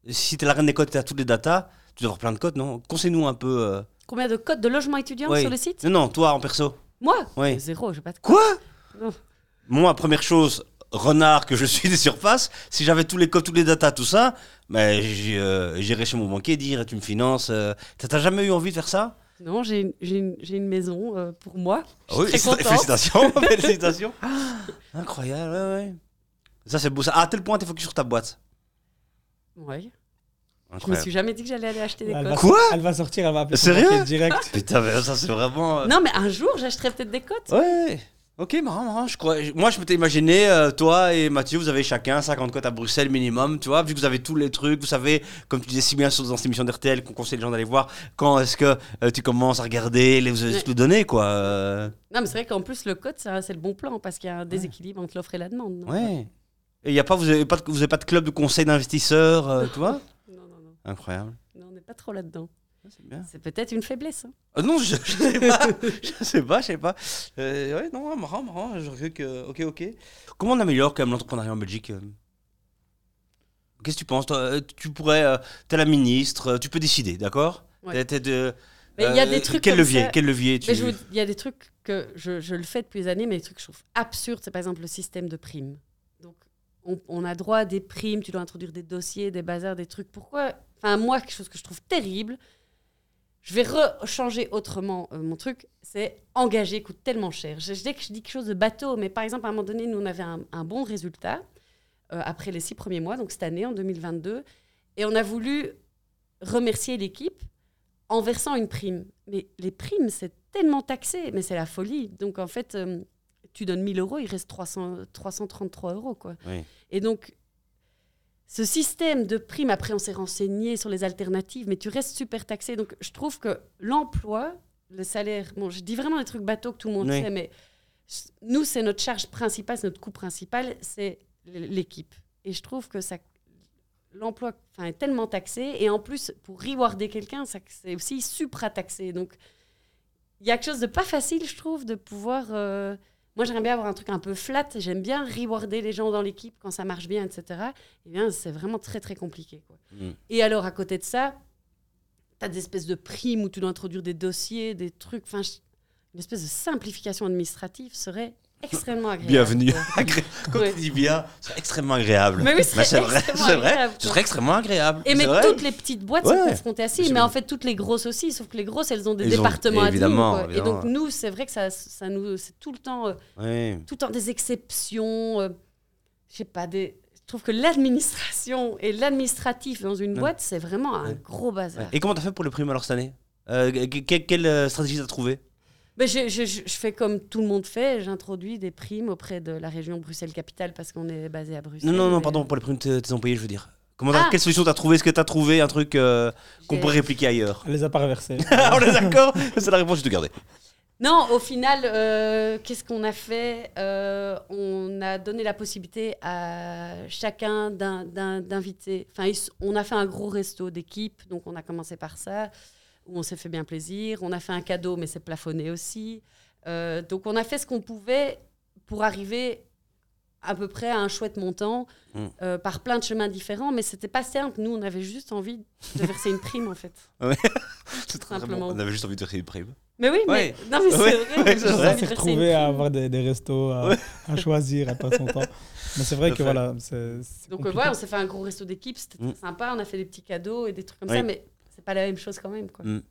Si t'es la reine des cotes, t'as toutes les datas, tu dois avoir plein de cotes, non? Conseille-nous un peu. Combien de codes de logement étudiant Oui. sur le site? Non, non, toi en perso. Moi Oui. Zéro, j'ai pas de Quoi Non. Moi, première chose, renard que je suis des surfaces, si j'avais tous les codes, toutes les datas, tout ça, ben, j'ai, euh, j'irais chez mon banquier dire tu me finances. euh. T'as jamais eu envie de faire ça? Non, j'ai une, maison euh, pour moi. Ah oui, félicitations, félicitations. Incroyable, ouais, ouais. Ça, c'est beau. Ça. À tel point, t'es focus sur ta boîte. Ouais. Je me suis jamais dit que j'allais aller acheter des Elle cotes. va, Quoi Elle va sortir, elle va appeler Sérieux direct. Putain, mais ça, c'est vraiment. euh, Non, mais un jour, j'achèterai peut-être des cotes. Ouais. Ok, marrant, marrant. Je crois... Moi, je m'étais imaginé, euh, toi et Mathieu, vous avez chacun 50 cotes à Bruxelles minimum, tu vois, vu que vous avez tous les trucs, vous savez, comme tu disais si bien sur- dans cette émission d'RTL, qu'on conseille les gens d'aller voir, quand est-ce que euh, tu commences à regarder, les, vous avez Ouais. tout donné, quoi. euh. Non, mais c'est vrai qu'en plus, le code, c'est le bon plan parce qu'il y a un déséquilibre entre l'offre et la demande. non? Ouais. Et y a pas, vous n'avez pas, de- vous avez pas de club de conseil d'investisseurs, euh, tu vois? Incroyable. Non, on n'est pas trop là-dedans. C'est bien. C'est peut-être une faiblesse. hein. Ah non, je, je sais pas. je sais pas, je sais pas. Euh, ouais, non, marrant, marrant. Je regrette que. Ok, ok. Comment on améliore quand même l'entrepreneuriat en Belgique euh? Qu'est-ce que tu penses toi? Euh, Tu pourrais. euh, T'es la ministre, euh, tu peux décider, d'accord? Ouais. De. Mais il y a des trucs Quel levier? Quel levier tu. Il y a des trucs que je, je le fais depuis des années, mais des trucs que je trouve absurdes. C'est par exemple le système de primes. Donc, on, on a droit à des primes, tu dois introduire des dossiers, des bazars, des trucs. Pourquoi Enfin, moi, quelque chose que je trouve terrible, je vais changer autrement euh, mon truc, c'est engager coûte tellement cher. Je, je dis que je dis quelque chose de bateau, mais par exemple, à un moment donné, nous, on avait un, un bon résultat euh, après les six premiers mois, donc cette année, en 2022, et on a voulu remercier l'équipe en versant une prime. Mais les primes, c'est tellement taxé, mais c'est la folie. Donc en fait, euh, tu donnes 1000 euros, il reste 300, 333 euros. Quoi. Oui. Et donc, ce système de primes, après on s'est renseigné sur les alternatives, mais tu restes super taxé. Donc je trouve que l'emploi, le salaire, bon, je dis vraiment des trucs bateaux que tout le monde Oui. sait, mais nous, c'est notre charge principale, c'est notre coût principal, c'est l'équipe. Et je trouve que ça l'emploi est tellement taxé et en plus pour rewarder quelqu'un c'est aussi supra taxé donc il y a quelque chose de pas facile je trouve de pouvoir euh, moi j'aimerais bien avoir un truc un peu flat j'aime bien rewarder les gens dans l'équipe quand ça marche bien etc et bien c'est vraiment très très compliqué quoi. Mm. et alors à côté de ça tu as des espèces de primes où tu dois introduire des dossiers des trucs enfin une espèce de simplification administrative serait extrêmement agréable Bienvenue. Quand Ouais. tu dis bien, c'est extrêmement agréable. Mais oui, c'est vrai, c'est vrai. Ce serait extrêmement agréable. Et mais toutes les petites boîtes Ouais. sont confrontées à sûr. mais en fait toutes les grosses aussi, sauf que les grosses elles ont des Ils ont- départements évidemment, admin. quoi. Et donc nous, c'est vrai que ça, ça nous, c'est tout le temps, euh, tout le temps des exceptions. euh, je sais pas, des. Je trouve que l'administration et l'administratif dans une Ouais. boîte, c'est vraiment un Ouais. gros bazar. Et comment t'as fait pour les primes alors cette année? Euh, que- que- Quelle euh, stratégie t'as trouvé? Mais je, je- je- je fais comme tout le monde fait, j'introduis des primes auprès de la région Bruxelles-Capitale parce qu'on est basé à Bruxelles. Non, non, non, pardon, pour les primes de tes employés, je veux dire. Comment Ah. Quelle solution t'as trouvé? Est-ce que t'as trouvé un truc euh, qu'on pourrait répliquer ailleurs? Elle les a pas reversés. On est d'accord? C'est la réponse, je te gardais. Non, au final, euh, qu'est-ce qu'on a fait? Euh, On a donné la possibilité à chacun d'inviter. Enfin, on a fait un gros resto d'équipe, donc on a commencé par ça, où on s'est fait bien plaisir. On a fait un cadeau, mais c'est plafonné aussi. Euh, donc on a fait ce qu'on pouvait pour arriver à peu près à un chouette montant Mm. euh, par plein de chemins différents, mais c'était pas simple. Nous, on avait juste envie de verser une prime en fait. Très Simplement. On avait juste envie de faire une prime. Mais oui, Ouais. mais, non, mais Ouais, c'est vrai. on s'est verser retrouvé à avoir des, des restos, à, à choisir, à passer son temps. Mais c'est vrai Tout que fait. voilà, Donc compliqué. voilà, on s'est fait un gros resto d'équipe, c'était très Mm. sympa, on a fait des petits cadeaux et des trucs comme Oui. ça, mais c'est pas la même chose quand même. Quoi. Mm.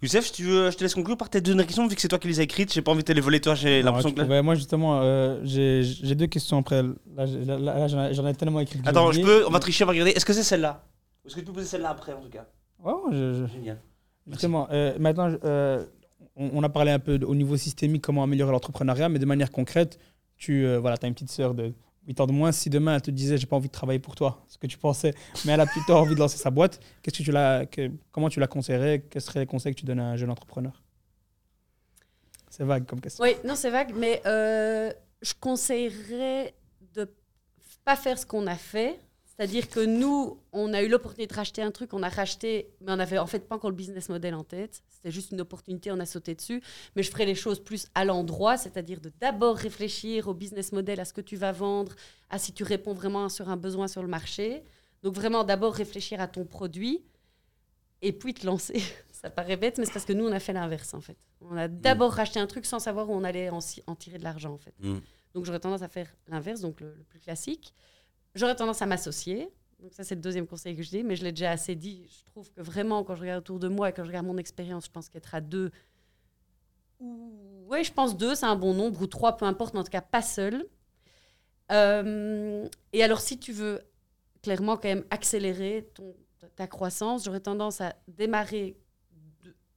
Youssef, si tu veux, je te laisse conclure par tes deux questions, vu que c'est toi qui les as écrites. J'ai pas envie de te les voler, toi. J'ai l'impression que. là- pouvais- moi justement, euh, j'ai deux questions après. Là, j'ai- là, là, j'en ai- tellement écrit. Attends, je peux, on va tricher, on va regarder. Est-ce que c'est celle-là? Est-ce que tu peux poser celle-là après, en tout cas? Ouais, ouais, je- je- Génial. Justement, euh, maintenant, euh, on, on a parlé un peu de- au niveau systémique, comment améliorer l'entrepreneuriat, mais de manière concrète, tu euh, voilà, as une petite sœur de 8 ans de moins. Si demain elle te disait, j'ai pas envie de travailler pour toi, ce que tu pensais, mais elle a plutôt envie de lancer sa boîte, qu'est-ce que tu que- comment tu la conseillerais Quels seraient les conseils que tu donnes à un jeune entrepreneur? C'est vague comme question. Oui, non, c'est vague, mais euh, je conseillerais de pas faire ce qu'on a fait. C'est-à-dire que nous, on a eu l'opportunité de racheter un truc, on a racheté, mais on n'avait en fait pas encore le business model en tête. C'était juste une opportunité, on a sauté dessus. Mais je ferais les choses plus à l'endroit, c'est-à-dire de d'abord réfléchir au business model, à ce que tu vas vendre, à si tu réponds vraiment sur un besoin sur le marché. Donc vraiment d'abord réfléchir à ton produit et puis te lancer. Ça paraît bête, mais c'est parce que nous, on a fait l'inverse en fait. On a d'abord racheté un truc sans savoir où on allait en, tirer de l'argent en fait. Mm. Donc j'aurais tendance à faire l'inverse, donc le, le plus classique. J'aurais tendance à m'associer. Donc ça, c'est le deuxième conseil que je dis, mais je l'ai déjà assez dit. Je trouve que vraiment, quand je regarde autour de moi et quand je regarde mon expérience, je pense qu'être à deux, oui, je pense deux, c'est un bon nombre, ou trois, peu importe, en tout cas pas seul. Euh, et alors, si tu veux clairement quand même accélérer ta croissance, j'aurais tendance à démarrer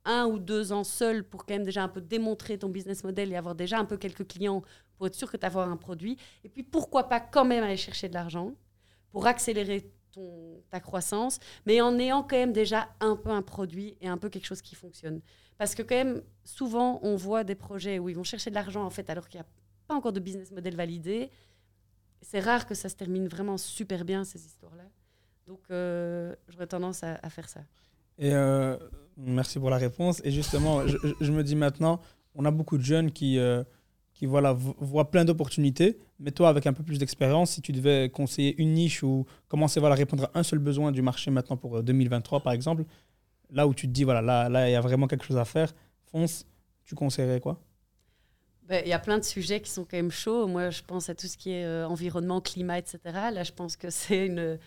un ou deux ans seul pour quand même déjà un peu démontrer ton business model et avoir déjà un peu quelques clients pour être sûr que tu avoir un produit. Et puis pourquoi pas quand même aller chercher de l'argent pour accélérer ton, ta croissance, mais en ayant quand même déjà un peu un produit et un peu quelque chose qui fonctionne. Parce que quand même, souvent, on voit des projets où ils vont chercher de l'argent en fait alors qu'il n'y a pas encore de business model validé. C'est rare que ça se termine vraiment super bien, ces histoires-là. Donc, euh, j'aurais tendance à, faire ça. Et euh, merci pour la réponse. Et justement, je me dis maintenant, on a beaucoup de jeunes qui, euh, qui voilà, vo- voient plein d'opportunités. Mais toi, avec un peu plus d'expérience, si tu devais conseiller une niche ou commencer voilà, à répondre à un seul besoin du marché maintenant pour euh, 2023, par exemple, là où tu te dis, voilà, là, là, il y a vraiment quelque chose à faire, fonce, tu conseillerais quoi? Ben, Il y a plein de sujets qui sont quand même chauds. Moi, je pense à tout ce qui est euh, environnement, climat, etc. Là, je pense que c'est une,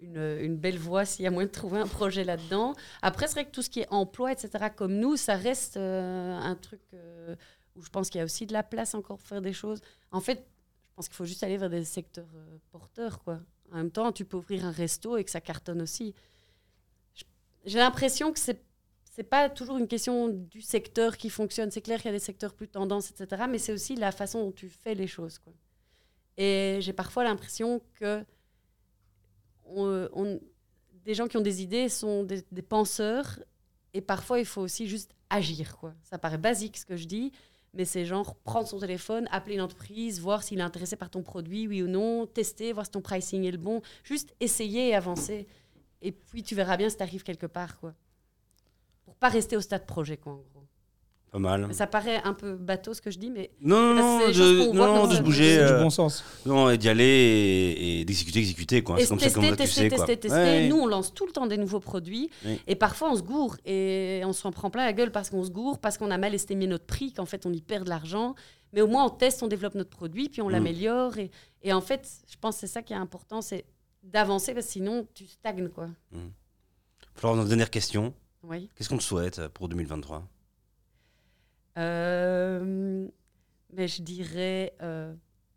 une, belle voie s'il y a moyen de trouver un projet là-dedans. Après, c'est vrai que tout ce qui est emploi, etc., comme nous, ça reste euh, un truc euh, où je pense qu'il y a aussi de la place encore pour faire des choses. En fait, je pense qu'il faut juste aller vers des secteurs euh, porteurs. Quoi. En même temps, tu peux ouvrir un resto et que ça cartonne aussi. J'ai l'impression que c'est c'est pas toujours une question du secteur qui fonctionne. C'est clair qu'il y a des secteurs plus tendance, etc. Mais c'est aussi la façon dont tu fais les choses. Quoi. Et j'ai parfois l'impression que on- des gens qui ont des idées sont des, des penseurs. Et parfois, il faut aussi juste agir. Quoi. Ça paraît basique ce que je dis. Mais c'est genre prendre son téléphone, appeler une entreprise, voir s'il est intéressé par ton produit, oui ou non, tester, voir si ton pricing est le bon. Juste essayer et avancer. Et puis tu verras bien si tu arrives quelque part. Quoi. Pour pas rester au stade projet, quoi, en gros. Pas mal. Ça paraît un peu bateau ce que je dis, mais Non, non, de, non, comme de se bouger. Euh, du bon sens. Non, et d'y aller et, et d'exécuter, exécuter, quoi. et C'est comme ça tester, comme ça tu tester, sais, tester, quoi. tester. Ouais, Nous, on lance tout le temps des nouveaux produits. Oui. Et parfois, on se gourre. Et on s'en prend plein la gueule parce qu'on se gourre, parce qu'on a mal estimé notre prix, qu'en fait, on y perd de l'argent. Mais au moins, on teste, on développe notre produit, puis on Mm. l'améliore. Et, et en fait, je pense que c'est ça qui est important, c'est d'avancer, parce que sinon, tu stagnes, quoi. Florent, notre dernière question. Oui. Qu'est-ce qu'on te souhaite pour 2023 Euh, mais je dirais euh,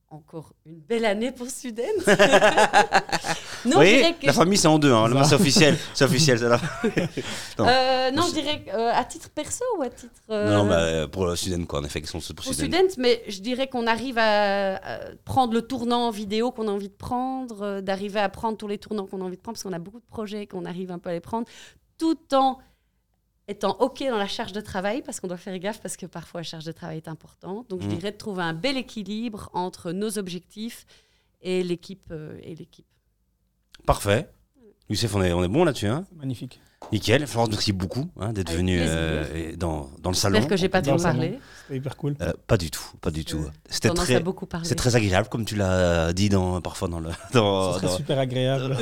encore une belle année pour Student. non, Oui, je dirais que la famille, c'est en deux. Hein. C'est officiel. C'est officiel, ça. là. Non. Euh, non, je dirais euh, à titre perso ou à titre. euh, Non, bah, pour le student, quoi. En effet, qu'est-ce qu'on te souhaite pour, pour Student, mais je dirais qu'on arrive à, à prendre le tournant vidéo qu'on a envie de prendre, euh, d'arriver à prendre tous les tournants qu'on a envie de prendre, parce qu'on a beaucoup de projets qu'on arrive un peu à les prendre, tout en étant OK dans la charge de travail, parce qu'on doit faire gaffe, parce que parfois la charge de travail est importante. Donc je Mhm. dirais de trouver un bel équilibre entre nos objectifs et l'équipe. euh, et l'équipe. Parfait. Youssef, on est, on est bon là-dessus. Hein? Magnifique. Nickel. Florence, merci beaucoup hein, d'être venue euh, dans, dans le salon. J'espère que j'ai pas trop parlé. C'était hyper cool. Euh, pas du tout, pas du tout. C'était Tendance très, beaucoup parler. c'est très agréable, comme tu l'as dit dans, parfois dans le. Dans, dans- super agréable.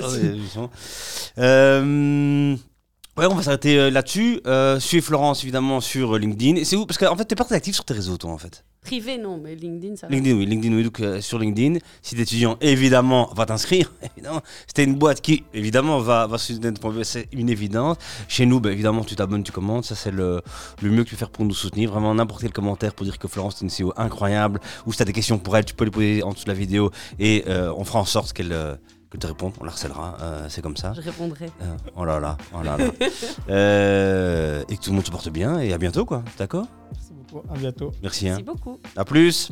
Euh, ouais, on va s'arrêter euh, là-dessus. Euh, suivez Florence évidemment sur euh, LinkedIn. C'est où? Parce qu'en fait, t'es pas très actif sur tes réseaux, toi, en fait. Privé, non, mais LinkedIn, ça va. LinkedIn, oui, LinkedIn, oui, donc euh, sur LinkedIn. Si t'es étudiant, évidemment, va t'inscrire. Évidemment, c'était une boîte qui, évidemment, va, va c'est une évidence. Chez nous, bah, évidemment, tu t'abonnes, tu commandes. Ça, c'est le, le mieux que tu peux faire pour nous soutenir. Vraiment, n'importe quel commentaire pour dire que Florence est une CEO incroyable. Ou si t'as des questions pour elle, tu peux les poser en dessous de la vidéo et euh, on fera en sorte qu'elle que tu réponds, on la harcèlera, euh, c'est comme ça. Je répondrai. Euh, oh là là, oh là là. Euh, et que tout le monde se porte bien et à bientôt quoi, d'accord? Merci beaucoup, à bientôt. Merci. Hein. Merci beaucoup. À plus.